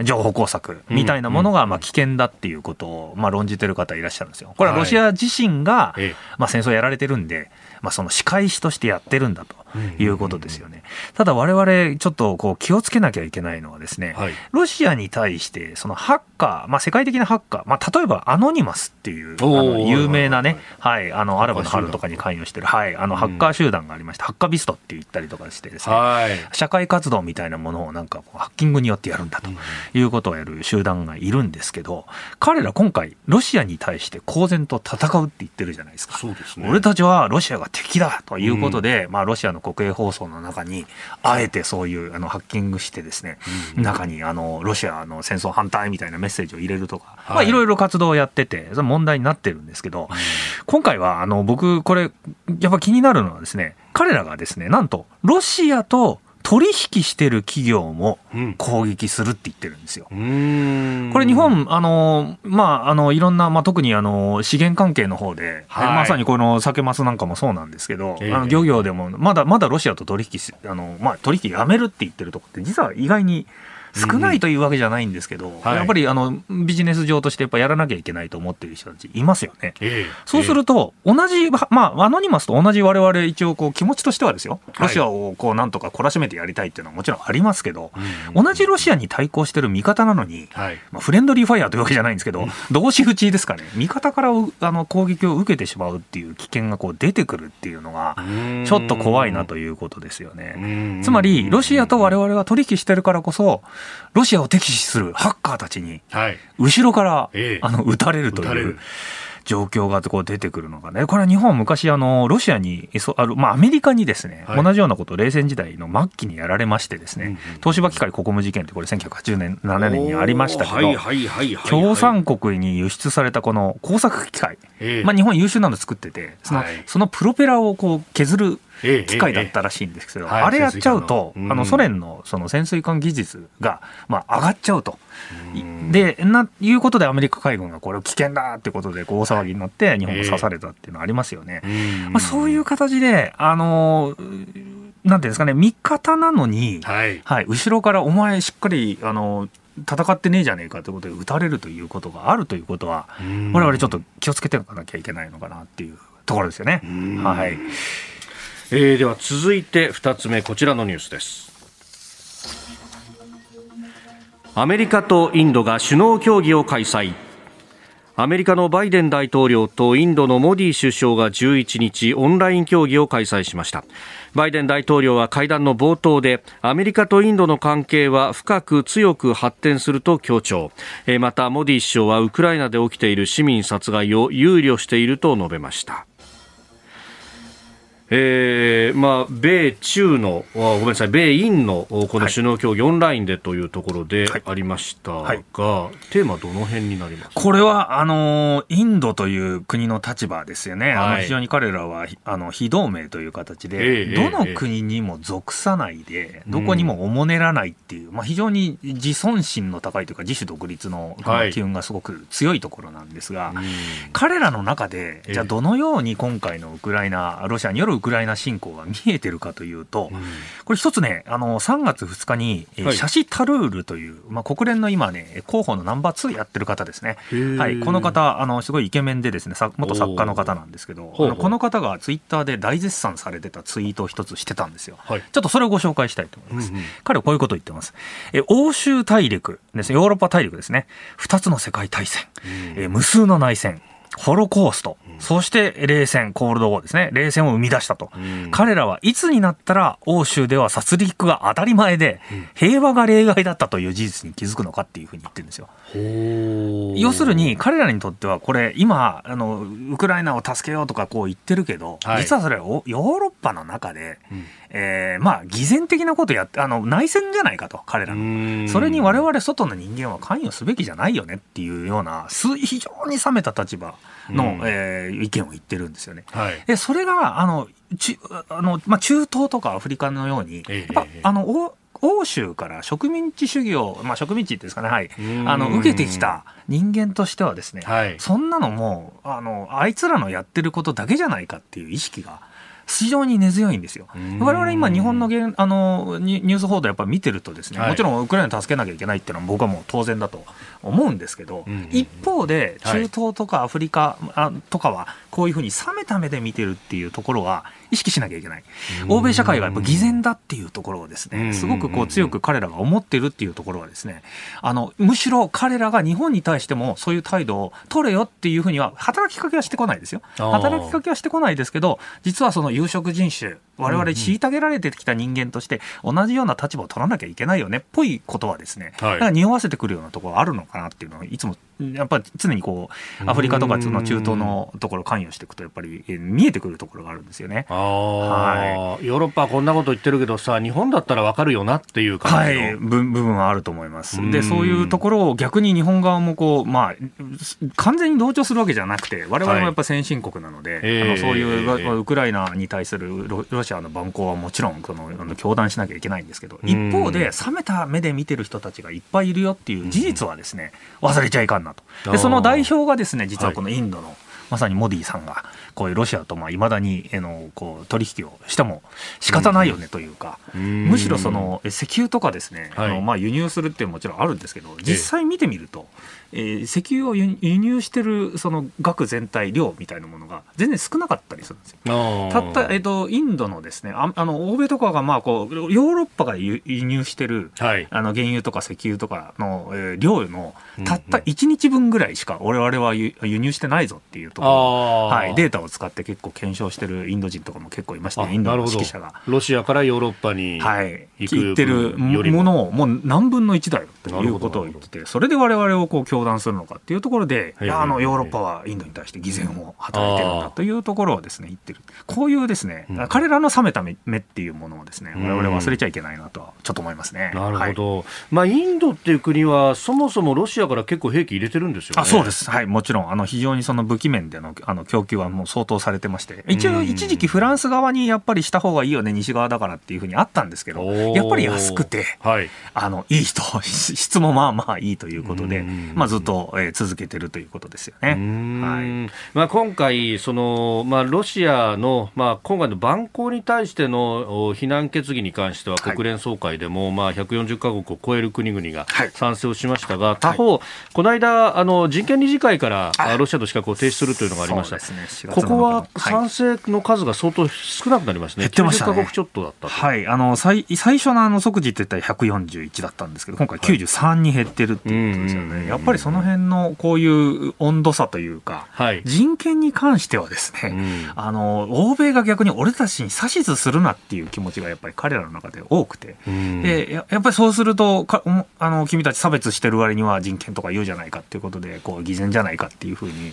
情報工作みたいなものがまあ危険だっていうことをまあ論じてる方いらっしゃるんですよ。これはロシア自身がまあ戦争やられてるんで、まあ、その仕返しとしてやってるんだということですよね。ただ我々ちょっとこう気をつけなきゃいけないのはですね、はい、ロシアに対してそのハッカー、まあ、世界的なハッカー、まあ、例えばアノニマスっていうあの有名なね、はい、あのアラブの春とかに関与してる、はい、あのハッカー集団がありまして、ハッカビストって言ったりとかしてですね、はい、社会活動みたいなものをなんかハッキングによってやるんだということをやる集団がいるんですけど、彼ら今回ロシアに対して公然と戦うって言ってるじゃないですか。そうですね、俺たちはロシアが敵だということで、うん、まあ、ロシアの国営放送の中に、あえてそういうあのハッキングしてですね、うん、中にあのロシアの戦争反対みたいなメッセージを入れるとか、はい。まあ、いろいろ活動をやってて、その問題になってるんですけど、うん、今回はあの僕、これ、やっぱ気になるのはですね、彼らがですね、なんと、ロシアと取引してる企業も攻撃するって言ってるんですよ。うん、これ日本、あの、まあ、あの、いろんな、まあ、特にあの、資源関係の方で、はい、まさにこの酒マスなんかもそうなんですけど、えー、あの漁業でも、まだ、まだロシアと取引あの、まあ、取引やめるって言ってるとこって、実は意外に少ないというわけじゃないんですけど、うんはい、やっぱりあのビジネス上としてやっぱやらなきゃいけないと思っている人たちいますよね。えー、そうすると、同じ、まあ、アノニマスと同じ我々一応こう気持ちとしてはですよ、ロシアをこうなんとか懲らしめてやりたいっていうのはもちろんありますけど、同じロシアに対抗してる味方なのに、はい、まあ、フレンドリーファイヤーというわけじゃないんですけど、同士討ちですかね、味方からあの攻撃を受けてしまうっていう危険がこう出てくるっていうのが、ちょっと怖いなということですよね。つまり、ロシアと我々が取引してるからこそ、ロシアを敵視するハッカーたちに、後ろから、あの撃たれるという。状況がこう出てくるのがね、これは日本は昔あの、ロシアに、あまあ、アメリカにですね、はい、同じようなことを冷戦時代の末期にやられましてですね、東芝機械国務事件ってこれ1980年、7年にありましたけど、共産国に輸出されたこの工作機械、まあ、日本優秀なの作ってて、その,、そのプロペラをこう削る機械だったらしいんですけど、あれやっちゃうと、あのソ連のその潜水艦技術がまあ上がっちゃうと。でないうことでアメリカ海軍がこれ危険だってことで大騒ぎになって日本が刺されたっていうのはありますよね。まあ、そういう形であのなんていうんですかね味方なのに、はい、はい、後ろからお前しっかりあの戦ってねえじゃねえかということで撃たれるということがあるということは我々ちょっと気をつけておかなきゃいけないのかなっていうところですよね。はい。えー、では続いて2つ目こちらのニュースです。アメリカとインドが首脳協議を開催。アメリカのバイデン大統領とインドのモディ首相が11日オンライン協議を開催しました。バイデン大統領は会談の冒頭でアメリカとインドの関係は深く強く発展すると強調。またモディ首相はウクライナで起きている市民殺害を憂慮していると述べました。えーまあ、米中の、ごめんなさい、米印のこの首脳協議、はい、オンラインでというところでありましたが、はい。はい、テーマ、どの辺になりますこれはあのインドという国の立場ですよね、あの非常に彼らはあの非同盟という形で、えー、どの国にも属さないで、どこにもおもねらないっていう、まあ、非常に自尊心の高いというか、自主独立の機運がすごく強いところなんですが、彼らの中で、じゃあ、どのように今回のウクライナ、ロシアによるウクライナ侵攻が見えてるかというと、うん、これ一つね、あの、3月2日に、はい、シャシ・タルールという、まあ、国連の今ね、候補のナンバー2やってる方ですね。はい、この方、あの、すごいイケメンでですね、元作家の方なんですけど、あのこの方がツイッターで大絶賛されてたツイートを一つしてたんですよ。はい、ちょっとそれをご紹介したいと思います。うんうん、彼はこういうことを言ってます。え、欧州大陸ですね、ヨーロッパ大陸ですね、2つの世界大戦、え無数の内戦、ホロコースト、そして冷戦、コールドウォーですね。冷戦を生み出したと。うん、彼らはいつになったら欧州では殺戮が当たり前で、平和が例外だったという事実に気づくのかっていうふうに言ってるんですよ。要するに彼らにとってはこれ今あのウクライナを助けようとかこう言ってるけど、はい、実はそれはヨーロッパの中で、うん、えー、まあ偽善的なことやってあの内戦じゃないかと彼らの。それに我々外の人間は関与すべきじゃないよねっていうような非常に冷めた立場の、うん、えー、意見を言ってるんですよね。はい、でそれがあのちあの、まあ、中東とかアフリカのように、やっぱ、あの欧州から植民地主義を、まあ、植民地ですかね、はい、あの受けてきた人間としてはですね、はい、そんなのもうあのあいつらのやってることだけじゃないかっていう意識が非常に根強いんですよ。我々今、日本のあのニュース報道やっぱ見てるとですね、もちろんウクライナ助けなきゃいけないっていうのは僕はもう当然だと思うんですけど、一方で中東とかアフリカとかはこういうふうに冷めた目で見てるっていうところは意識しなきゃいけない。欧米社会がやっぱ偽善だっていうところをですね、すごくこう強く彼らが思ってるっていうところはですね、あの、むしろ彼らが日本に対してもそういう態度を取れよっていうふうには働きかけはしてこないですよ。働きかけはしてこないですけど、実はその有色人種、我々虐げられてきた人間として同じような立場を取らなきゃいけないよねっぽいことはですね、はい、だから匂わせてくるようなところあるのかなっていうのをいつもやっぱり常にこうアフリカとかその中東のところ関与していくとやっぱり見えてくるところがあるんですよね。はい、ヨーロッパはこんなこと言ってるけどさ日本だったらわかるよなっていう感じの、はい、部分はあると思います。でそういうところを逆に日本側もこうまあ完全に同調するわけじゃなくて我々もやっぱ先進国なので、はい、あのそういうウクライナに対するロシアの蛮行はもちろんその教団しなきゃいけないんですけど一方で冷めた目で見てる人たちがいっぱいいるよっていう事実はですね忘れちゃいかんなと。でその代表がですね実はこのインドの、まさにモディさんがこういうロシアといまだにえのこう取引をしても仕方ないよねというか、むしろその石油とかですね、あのまあ輸入するっていうのももちろんあるんですけど実際見てみると、えー、石油を輸入してるその額全体量みたいなものが全然少なかったりするんですよ。たった、えーと、インドのですねああの欧米とかがまあこうヨーロッパが輸入してる、はい、あの原油とか石油とかの、えー、量のたった1日分ぐらいしか我々は輸入してないぞっていうところ、はい、データを使って結構検証してるインド人とかも結構いましてねインドの指揮者が。ロシアからヨーロッパに行く、ってるも。のをもう何分の1だよということを言っててそれで我々をこう教団するのかっていうところで、あのヨーロッパはインドに対して偽善を働いてるんだというところをですね言ってるこういうですね、うん、彼らの冷めた目っていうものをですね我々忘れちゃいけないなとはちょっと思いますね。なるほど、はい、まあインドっていう国はそもそもロシアから結構兵器入れてるんですよ、ね、あそうです。はいもちろん。あの非常にその武器面でのあの供給はもう相当されてまして。一応一時期フランス側にやっぱりした方がいいよね西側だからっていうふうにあったんですけどやっぱり安くて、はい、あのいい人質もまあまあいいということで、まあ、ずっと、えー、続けてるということですよね。はい。まあ、今回その、まあ、ロシアの、まあ、今回の蛮行に対しての非難決議に関しては国連総会でも、はい、まあ、140か国を超える国々が賛成をしましたが、はい、他方、はい、この間あの人権理事会からロシアの資格を停止するというのがありました、ね、ここは賛成の数が相当少なくなりましたね、減ってましたねカ国ちょっとだったはい。あの最最初のあの即時って言ったら141だったんですけど、今回93に減ってるっていうことですよね、やっぱりその辺のこういう温度差というか、はい、人権に関してはですね、うん、あの欧米が逆に俺たちに指図するなっていう気持ちがやっぱり彼らの中で多くて、うん、でやっぱりそうするとかあの君たち差別してる割には人権とか言うじゃないかっていうことでこう偽善じゃないかっていうふうに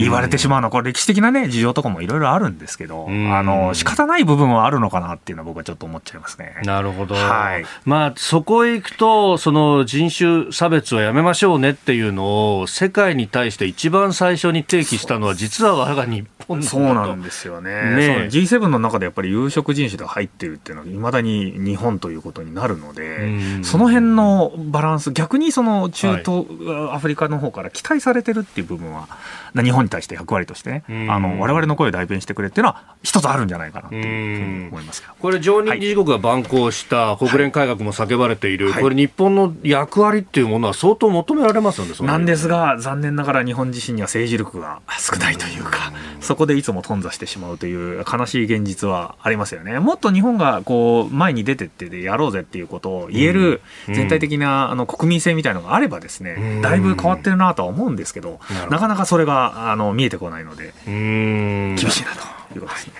言われてしまうの。はこれ歴史的なね事情とかもいろいろあるんですけど、あの仕方ない部分はあるのかなっていうのは僕はちょっと思っちゃいますね。なるほど、はい、まあそこへ行くとその人種差別はやめましょうねっていうのを世界に対して一番最初に提起したのは実は我が日本そうなんですよね。ね G7 の中でやっぱり有色人種で入ってるっていうのはいまだに日本ということになるのでその辺のバランス逆にその中東、はい、アフリカの方から期待されてるっていう部分は日本に対して役割としてねあの我々の声を代弁してくれっていうのは一つあるんじゃないかなっていう思いますこれ常任理事国が蛮行した国連改革も叫ばれている、はい、これ日本の役割っていうものは相当求められますよねなんですが残念ながら日本自身には政治力が少ないというかそこでいつも頓挫してしまうという悲しい現実はありますよねもっと日本がこう前に出てってでやろうぜっていうことを言える全体的なあの国民性みたいなのがあればですねだいぶ変わってるなとは思うんですけどなかなかそれがあの見えてこないので厳しいなということですね。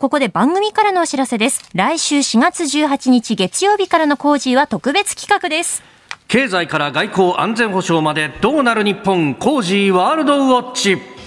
ここで番組からのお知らせです。来週4月18日月曜日からの工事は特別企画です。経済から外交安全保障までどうなる日本工事ワールドウォッチ。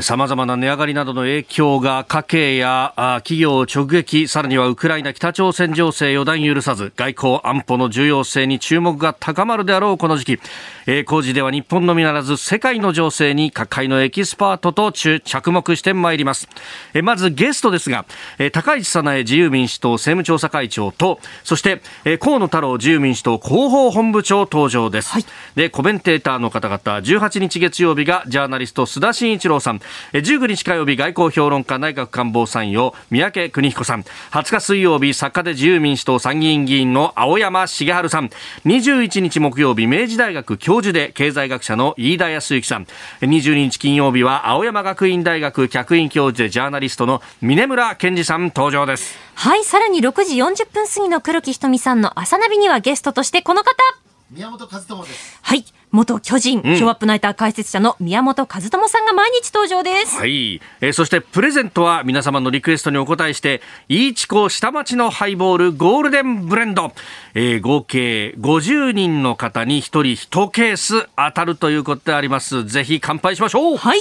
さまざまな値上がりなどの影響が家計や企業を直撃さらにはウクライナ北朝鮮情勢予断許さず外交安保の重要性に注目が高まるであろうこの時期、えー、工事では日本のみならず世界の情勢に各界のエキスパートと着目してまいります、えー、まずゲストですが、えー、高市早苗自由民主党政務調査会長とそして、えー、河野太郎自由民主党広報本部長登場です、はい、でコメンテーターの方々18日月曜日がジャーナリスト須田慎一郎さん19日火曜日外交評論家内閣官房参与三宅邦彦さん。20日水曜日作家で自由民主党参議院議員の青山茂春さん。21日木曜日明治大学教授で経済学者の飯田康之さん。22日金曜日は青山学院大学客員教授でジャーナリストの峰村健二さん登場です。はい、さらに6時40分過ぎの黒木ひとみさんの朝ナビにはゲストとしてこの方。宮本和智です。はい、元巨人、ショーアップナイター解説者の宮本和智さんが毎日登場です。はい、えーそしてプレゼントは皆様のリクエストにお答えしてイーチコ下町のハイボールゴールデンブレンド、えー合計50人の方に1人1ケース当たるということでありますぜひ乾杯しましょうはい。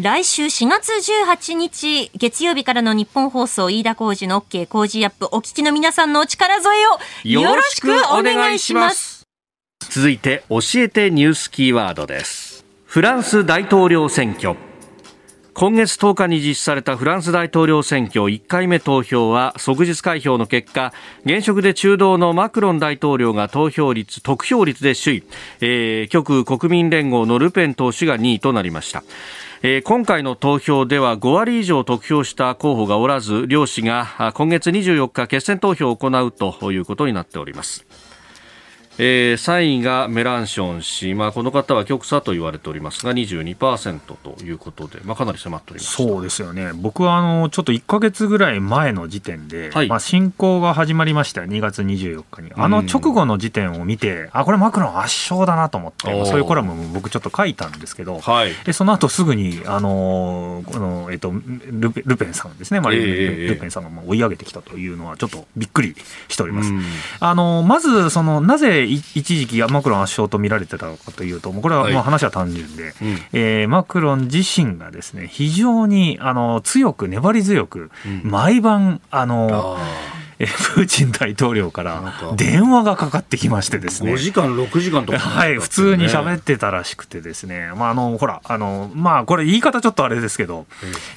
来週4月18日、月曜日からの日本放送飯田浩二の OK 工事アップお聞きの皆さんのお力添えをよろしくお願いします。続いて教えてニュースキーワードです。フランス大統領選挙。今月10日に実施されたフランス大統領選挙1回目投票は即日開票の結果現職で中道のマクロン大統領が投票率得票率で首位、えー極右国民連合のルペン党首が2位となりました。えー今回の投票では5割以上得票した候補がおらず両氏が今月24日決選投票を行うということになっております。えー3位がメランション氏、まあ、この方は極左と言われておりますが22%ということで、まあ、かなり迫っております。そうですよね、僕はあのちょっと1か月ぐらい前の時点で、はい。まあ、侵攻が始まりました、2月24日に、あの直後の時点を見て、あこれ、マクロン圧勝だなと思って、そういうコラムも僕、ちょっと書いたんですけど、はい。でその後すぐに、あのーこのえっとルペルペンさんですね、ルペンさんが追い上げてきたというのは、ちょっとびっくりしております。うん。あのまずその、なぜい一時期、マクロン圧勝と見られてたのかというと、もうこれははい。もう話は単純で、うん。えーマクロン自身がですね非常にあの強く、粘り強く、うん。毎晩あの、あえープーチン大統領からか。電話がかかってきましてですーね。5時間、6時間とか、はい、普通に喋ってたらしくてですね、まあ、あの、ほら、あの、まあ、これ言い方ちょっとあれですけど、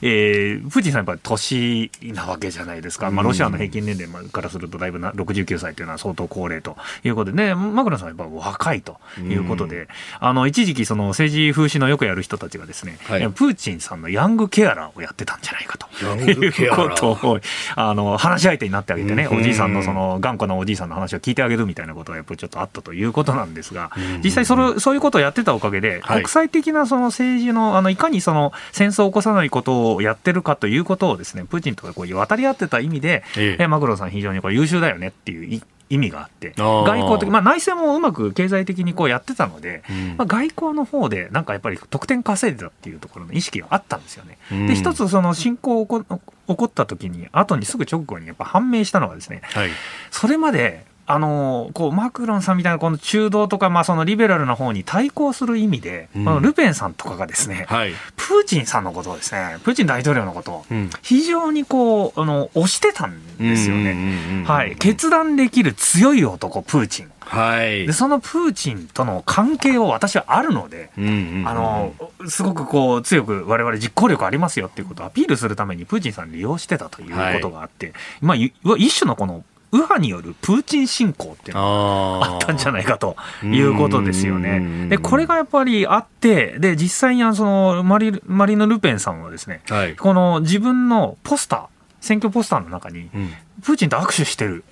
えープーチンさんやっぱり年なわけじゃないですか。まあ、ロシアの平均年齢からするとだいぶな69歳というのは相当高齢ということで、ね、マクロンさんはやっぱ若いということで、あの、一時期その政治風刺のよくやる人たちがですね、はい。プーチンさんのヤングケアラーをやってたんじゃないかと。いうことを、あの、話し相手になってあげてね、うんおじいさんのその、頑固なおじいさんの話を聞いてあげるみたいなことがやっぱりちょっとあったということなんですが、実際それ、そういうことをやってたおかげで、はい。国際的なその政治の、あの、いかにその、戦争を起こさないことをやってるかということをですね、プーチンとかこう渡り合ってた意味で、ええ。えマクロンさん非常にこれ優秀だよねっていうい意味があって、外交的、まあ内政もうまく経済的にこうやってたので、うん。まあ、外交の方でなんかやっぱり得点稼いでたっていうところの意識があったんですよね。うん。で、一つその侵攻起こ起こった時に、後にすぐ直後にやっぱ判明したのがですね、はい、それまで、あのこうマクロンさんみたいなこの中道とか、まあ、そのリベラルな方に対抗する意味で、うん。このルペンさんとかがですね、はい、プーチンさんのことをですね、プーチン大統領のことをうん。非常にこう、あの、推してたんですよね。ねはい。決断できる強い男、プーチン。はい。で、そのプーチンとの関係を私はあるので、うんうんうんあの、すごくこう、強く我々実行力ありますよっていうことをアピールするためにプーチンさん利用してたということがあって、まあ、い一種のこの、右派によるプーチン侵攻っていうのがああったんじゃないかということですようんね。で、これがやっぱりあって、で、実際にその、マリ、マリーヌ・ルペンさんはですね、はい、この自分のポスター、選挙ポスターの中に、うん。プーチンと握手してる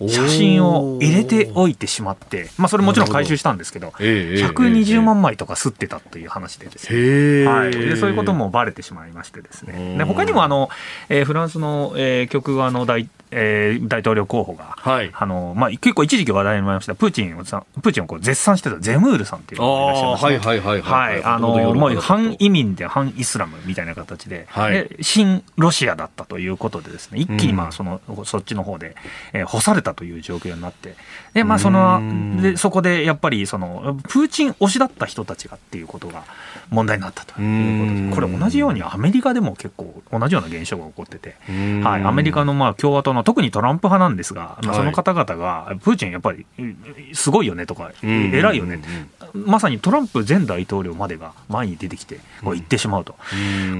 写真を入れておいてしまって、まあ、それもちろん回収したんですけど、ええええ120万枚とか吸ってたという話でですね。へえ、はい、でそういうこともバレてしまいましてですうんね。で他にもあの、えーフランスの、えー極右の大,、えー大統領候補が、はい。あのまあ、結構一時期話題になりました。プーチンをさプーチンをこう絶賛してたゼムールさんっていうのがいらっしゃいました、ね。あーはいはいはいはい。はい、あのもう反移民で反イスラムみたいな形で、はい。で新ロシアだったということでですね一気にまうん。あその、そっちの方で、えー干されたという状況になって。で、まあ、そのうん。でそこでやっぱりそのプーチン推しだった人たちがっていうことが問題になったということで。これ同じようにアメリカでも結構同じような現象が起こってて。はい、アメリカのまあ共和党のの特にトランプ派なんですが、まあ、その方々が、プーチンやっぱりすごいよねとか、偉いよね、まさにトランプ前大統領までが前に出てきて、こう言ってしまうと、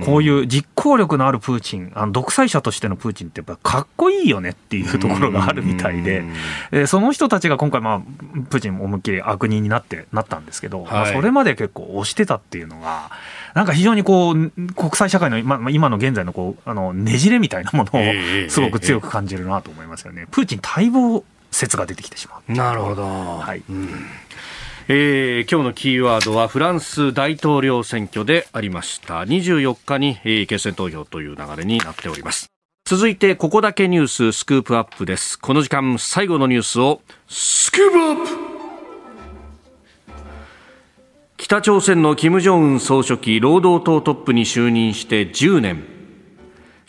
こういう実行力のあるプーチン、あの独裁者としてのプーチンって、やっぱかっこいいよねっていうところがあるみたいで、えその人たちが今回、まあ、プーチン思いっきり悪人になってなったんですけど、はい、まあ、それまで結構押してたっていうのが、なんか非常にこう国際社会の、まあ、今の現在のこうあのねじれみたいなものをすごく強く感じるなと思いますよね。プーチン待望説が出てきてしまう。なるほど。はい。うんえー、今日のキーワードはフランス大統領選挙でありました24日に、えー、決選投票という流れになっております続いてここだけニューススクープアップですこの時間最後のニュースをスクープアップ北朝鮮の金正恩総書記労働党トップに就任して10年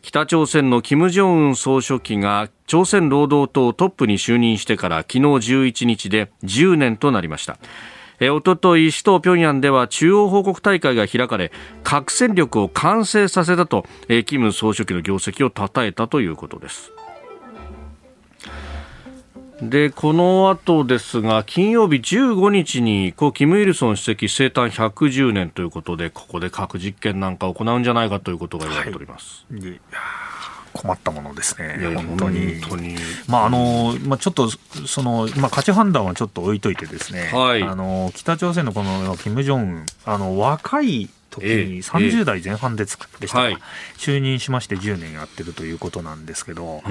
北朝鮮の金正恩総書記が朝鮮労働党トップに就任してから昨日11日で10年となりました。えおととい首都平壌では中央報告大会が開かれ核戦力を完成させたとえ金総書記の業績を称えたということです。でこの後ですが金曜日15日に故キム・イルソン主席生誕110年ということでここで核実験なんか行うんじゃないかということが言われております。はい。困ったものですね、本当に。当に。まああのまあ、ちょっとその、まあ、価値判断はちょっと置いといて、ですね、はい、あの北朝鮮のこのキム・ジョンウン、あの若い時に30代前半でつでしたが、就任しまして10年やってるということなんですけど、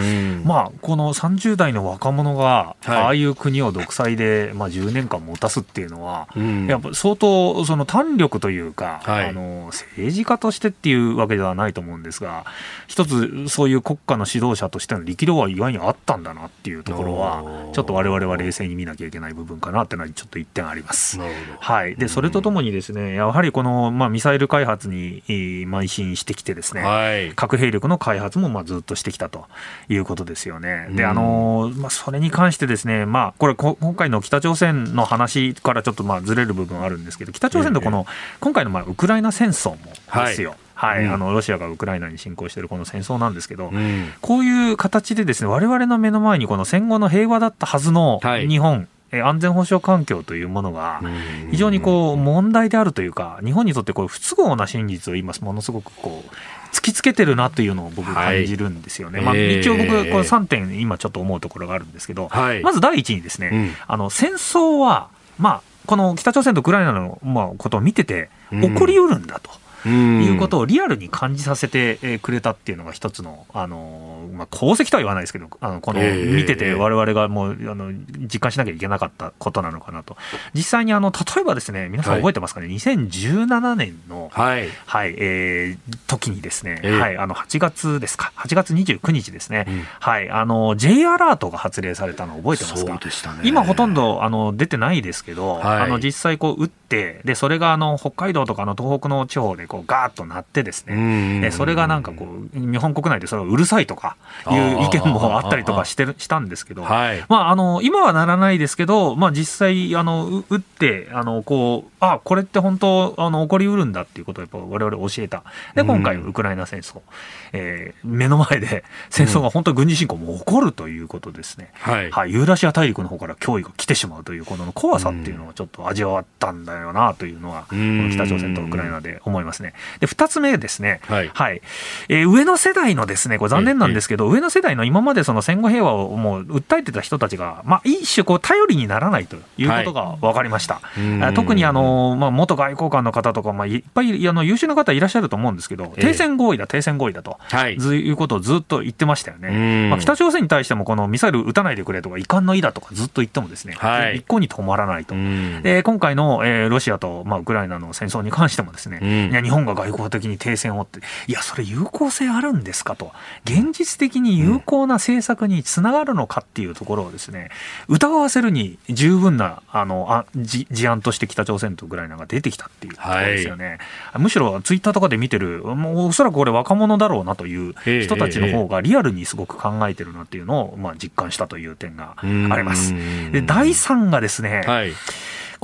まあ、この30代の若者が、ああいう国を独裁で、まあ、10年間持たすっていうのは、やっぱ相当、その胆力というか、あの、政治家としてっていうわけではないと思うんですが、一つ、そういう国家の指導者としての力量は意外にあったんだなっていうところは、ちょっとわれわれは冷静に見なきゃいけない部分かなっていうのは、ちょっと一点あります。はい。で、それとともにですね、やはりこの、まあ、ミサイル開発に邁進してきてですね、はい、核兵力の開発もまあずっとしてきたということですよね。で、あのまあ、それに関してですね、まあ、これ今回の北朝鮮の話からちょっとまあずれる部分あるんですけど、北朝鮮のこの、今回のまあウクライナ戦争もですよ。はい。はい、うん、あのロシアがウクライナに侵攻しているこの戦争なんですけど、うん、こういう形でですね我々の目の前にこの戦後の平和だったはずの日本、はい安全保障環境というものが非常にこう問題であるというか、日本にとってこう不都合な真実を今、ものすごくこう突きつけてるなというのを僕、感じるんですよね。はい、まあ、一応僕、この3点、今ちょっと思うところがあるんですけど、はい、まず第一にですね、うん、あの戦争は、まあ、この北朝鮮とウクライナの、まあ、ことを見てて、起こりうるんだと。いうことをリアルに感じさせてくれたっていうのが一つの、あのまあ、功績とは言わないですけど、あのこの見てて、われわれがもうあの実感しなきゃいけなかったことなのかなと、実際にあの例えばですね、皆さん覚えてますかね、はい、2017年の、はい、はい、えー、時にですね、はい、あの8月ですか、8月29日ですね、うん、はい、あの J アラートが発令されたの覚えてますか、ね、今、ほとんどあの出てないですけど、はい、あの実際こう、撃って、でそれがあの北海道とかの東北の地方でこうガーッとなってですね、えそれがなんかこう日本国内でそれをうるさいとかいう意見もあったりとかしてるしたんですけど、はい、まああの今はならないですけど、まあ実際あの打ってあのこうあこれって本当あの起こりうるんだっていうことをやっぱ我々教えた。で今回ウクライナ戦争、えー、目の前で戦争が本当軍事侵攻も起こるということですね。はい、はい、ユーラシア大陸の方から脅威が来てしまうというこの怖さっていうのをちょっと味わったんだよなというのは、この北朝鮮とウクライナで思いますね。で2つ目ですね、はい。はい。えー、上の世代のですね、これ残念なんですけど、上の世代の今までその戦後平和をもう訴えてた人たちが、まあ、一種こう頼りにならないということが分かりました。はい、特にあの、まあ、元外交官の方とか、まあ、いっぱいあの優秀な方いらっしゃると思うんですけど、停戦合意だ、停戦合意だと、はい、いうことをずっと言ってましたよね。まあ、北朝鮮に対しても、このミサイル撃たないでくれとか、遺憾の意だとかずっと言ってもですね、はい、一向に止まらないと。で今回の、えー、ロシアと、まあ、ウクライナの戦争に関してもですね、いや日本が外交的に停戦をって、いや、それ有効性あるんですかと、現実的に有効な政策につながるのかっていうところをですね、疑わせるに十分なあのあ事案として北朝鮮とウクライナが出てきたっていうところですよね。はい、むしろツイッターとかで見てる、もうおそらくこれ若者だろうなという人たちの方がリアルにすごく考えてるなっていうのを、まあ、実感したという点があります。で第3がですね、はい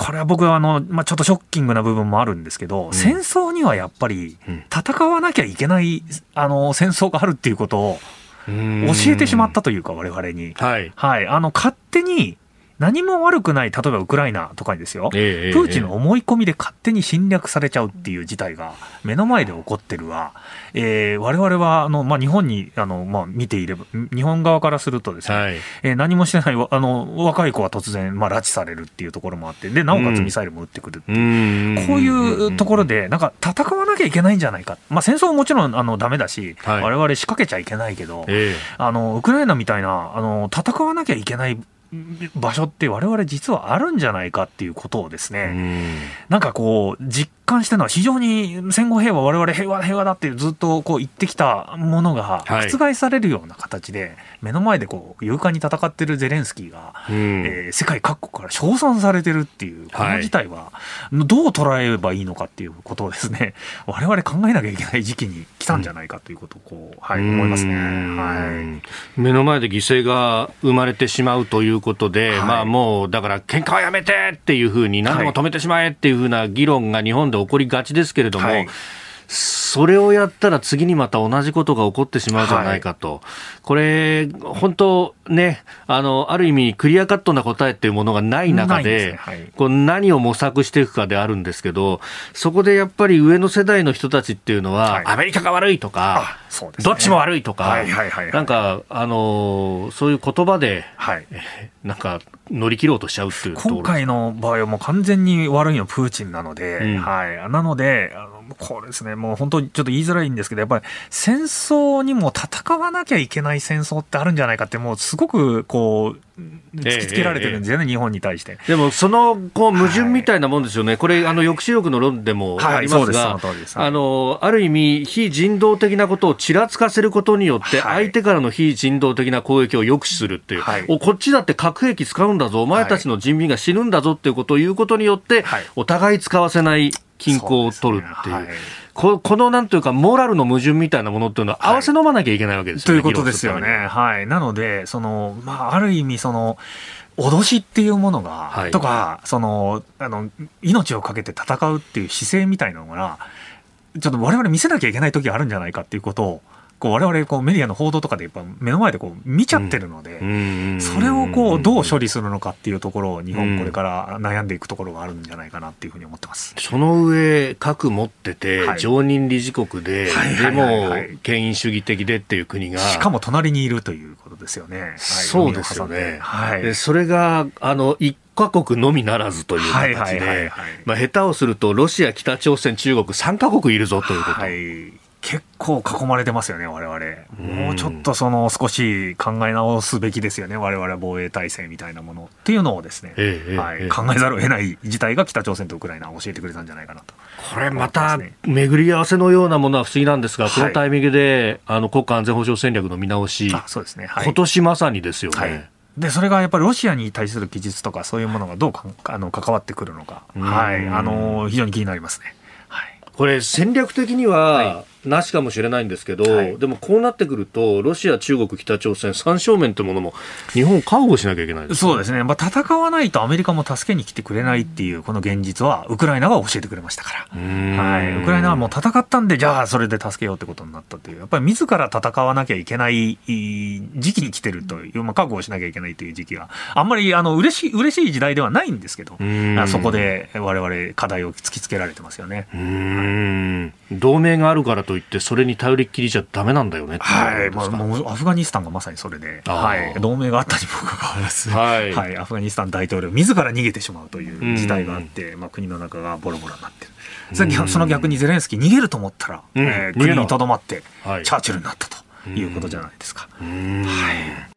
これは僕はあの、まあ、ちょっとショッキングな部分もあるんですけど、うん、戦争にはやっぱり戦わなきゃいけないあの戦争があるっていうことを教えてしまったというか、我々に。はい。はい。あの、勝手に、何も悪くない、例えばウクライナとかにですよ、えー、プーチンの思い込みで勝手に侵略されちゃうっていう事態が目の前で起こってるわ、えー、我々はあのまあ日本にあのまあ見ていれば、日本側からするとですね、はい、えー、何もしてないあの若い子は突然、まあ、拉致されるっていうところもあって、でなおかつミサイルも撃ってくるっていう、うこういうところで、なんか戦わなきゃいけないんじゃないか、まあ、戦争はもちろんあのダメだし、われわれ仕掛けちゃいけないけど、えー、あのウクライナみたいなあの戦わなきゃいけない場所って我々実はあるんじゃないかっていうことをですね、なんかこう実感してるのは非常に戦後平和我々平和平和だってずっとこう言ってきたものが覆されるような形で、目の前でこう勇敢に戦ってるゼレンスキーが、うえー、世界各国から称賛されてるっていうこの事態はどう捉えればいいのかっていうことをですね 我々考えなきゃいけない時期に来たんじゃないかということをこう、はい、思いますね、はい、目の前で犠牲が生まれてしまうということで、はい、まあもうだから喧嘩はやめてっていうふうに何でも止めてしまえっていうふうな議論が日本で起こりがちですけれども、はい。それをやったら次にまた同じことが起こってしまうじゃないかと、はい、これ、本当ね、あの、ある意味クリアカットな答えっていうものがない中で、ね。はい、こう何を模索していくかであるんですけど、そこでやっぱり上の世代の人たちっていうのは、はい、アメリカが悪いとか、ね、どっちも悪いとか、なんか、あの、そういう言葉で、はい、なんか乗り切ろうとしちゃうっていう今回の場合はもう完全に悪いのはプーチンなので、うん、はい、なので、これですね、もう本当にちょっと言いづらいんですけど、やっぱり戦争にも戦わなきゃいけない戦争ってあるんじゃないかって、もうすごくこう、突きつけられてるんですよね、えええ、日本に対して。でも、そのこう矛盾みたいなもんですよね、はい、これ、あの抑止力の論でもありますが、はい、あのある意味、非人道的なことをちらつかせることによって、相手からの非人道的な攻撃を抑止するっていう、はい、おこっちだって核兵器使うんだぞ、お前たちの人民が死ぬんだぞっていうことを言うことによって、お互い使わせない均衡を取るっていう。ここのなんというか、モラルの矛盾みたいなものっていうのは、合わせ飲まなきゃいけないわけですよね。ということですよね。はい。なので、その、まあ、ある意味、その、脅しっていうものが、はい、とか、その、あの、命をかけて戦うっていう姿勢みたいなのが、ちょっと我々見せなきゃいけない時があるんじゃないかっていうことを、こう我々こうメディアの報道とかでやっぱ目の前でこう見ちゃってるので、それをこうどう処理するのかっていうところを日本これから悩んでいくところがあるんじゃないかなっていうふうに思ってます。その上核持ってて、常任理事国で、でも権威主義的でっていう国がしかも隣にいるということですよね。はい、そうですよね。はい。それがあの一カ国のみならずという形で、まあ、下手をするとロシア、北朝鮮、中国3カ国いるぞということ。はい結構囲まれてますよね、我々。もうちょっとその少し考え直すべきですよね、我々防衛体制みたいなものっていうのをですね、ええはい、え、考えざるを得ない事態が北朝鮮とウクライナを教えてくれたんじゃないかなと。これまた巡り合わせのようなものは不思議なんですが、このタイミングで、あの国家安全保障戦略の見直し、そうですね、はい、今年まさにですよね。はい。でそれがやっぱりロシアに対する記述とかそういうものがどうかあの関わってくるのか、はい、あの非常に気になりますね。はい、これ戦略的には、はいなしかもしれないんですけど、はい、でもこうなってくると、ロシア、中国、北朝鮮、三正面というものも、日本、覚悟しなきゃいけない、ね、そうですね、まあ、戦わないとアメリカも助けに来てくれないっていう、この現実は、ウクライナが教えてくれましたから、はい、ウクライナはもう戦ったんで、じゃあ、それで助けようってことになったという、やっぱり自ら戦わなきゃいけない時期に来てるという、まあ、覚悟をしなきゃいけないという時期が、あんまりあの嬉しい嬉しい時代ではないんですけど、そこでわれわれ課題を突きつけられてますよね。はい、同盟があるからといって、それに頼頼りっきりじゃだめなんだよねはい、まあ、もうアフガニスタンがまさにそれで、はい、同盟があったにもかかわらず、はい、はい、アフガニスタン大統領自ら逃げてしまうという事態があって、まあ、国の中がボロボロになってる。その逆にゼレンスキー逃げると思ったら、うん、えー、国にとどまって、はい、チャーチルになったということじゃないですか。はい。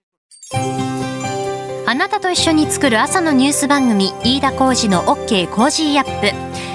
あなたと一緒に作る朝のニュース番組飯田浩司の OK コージーアップ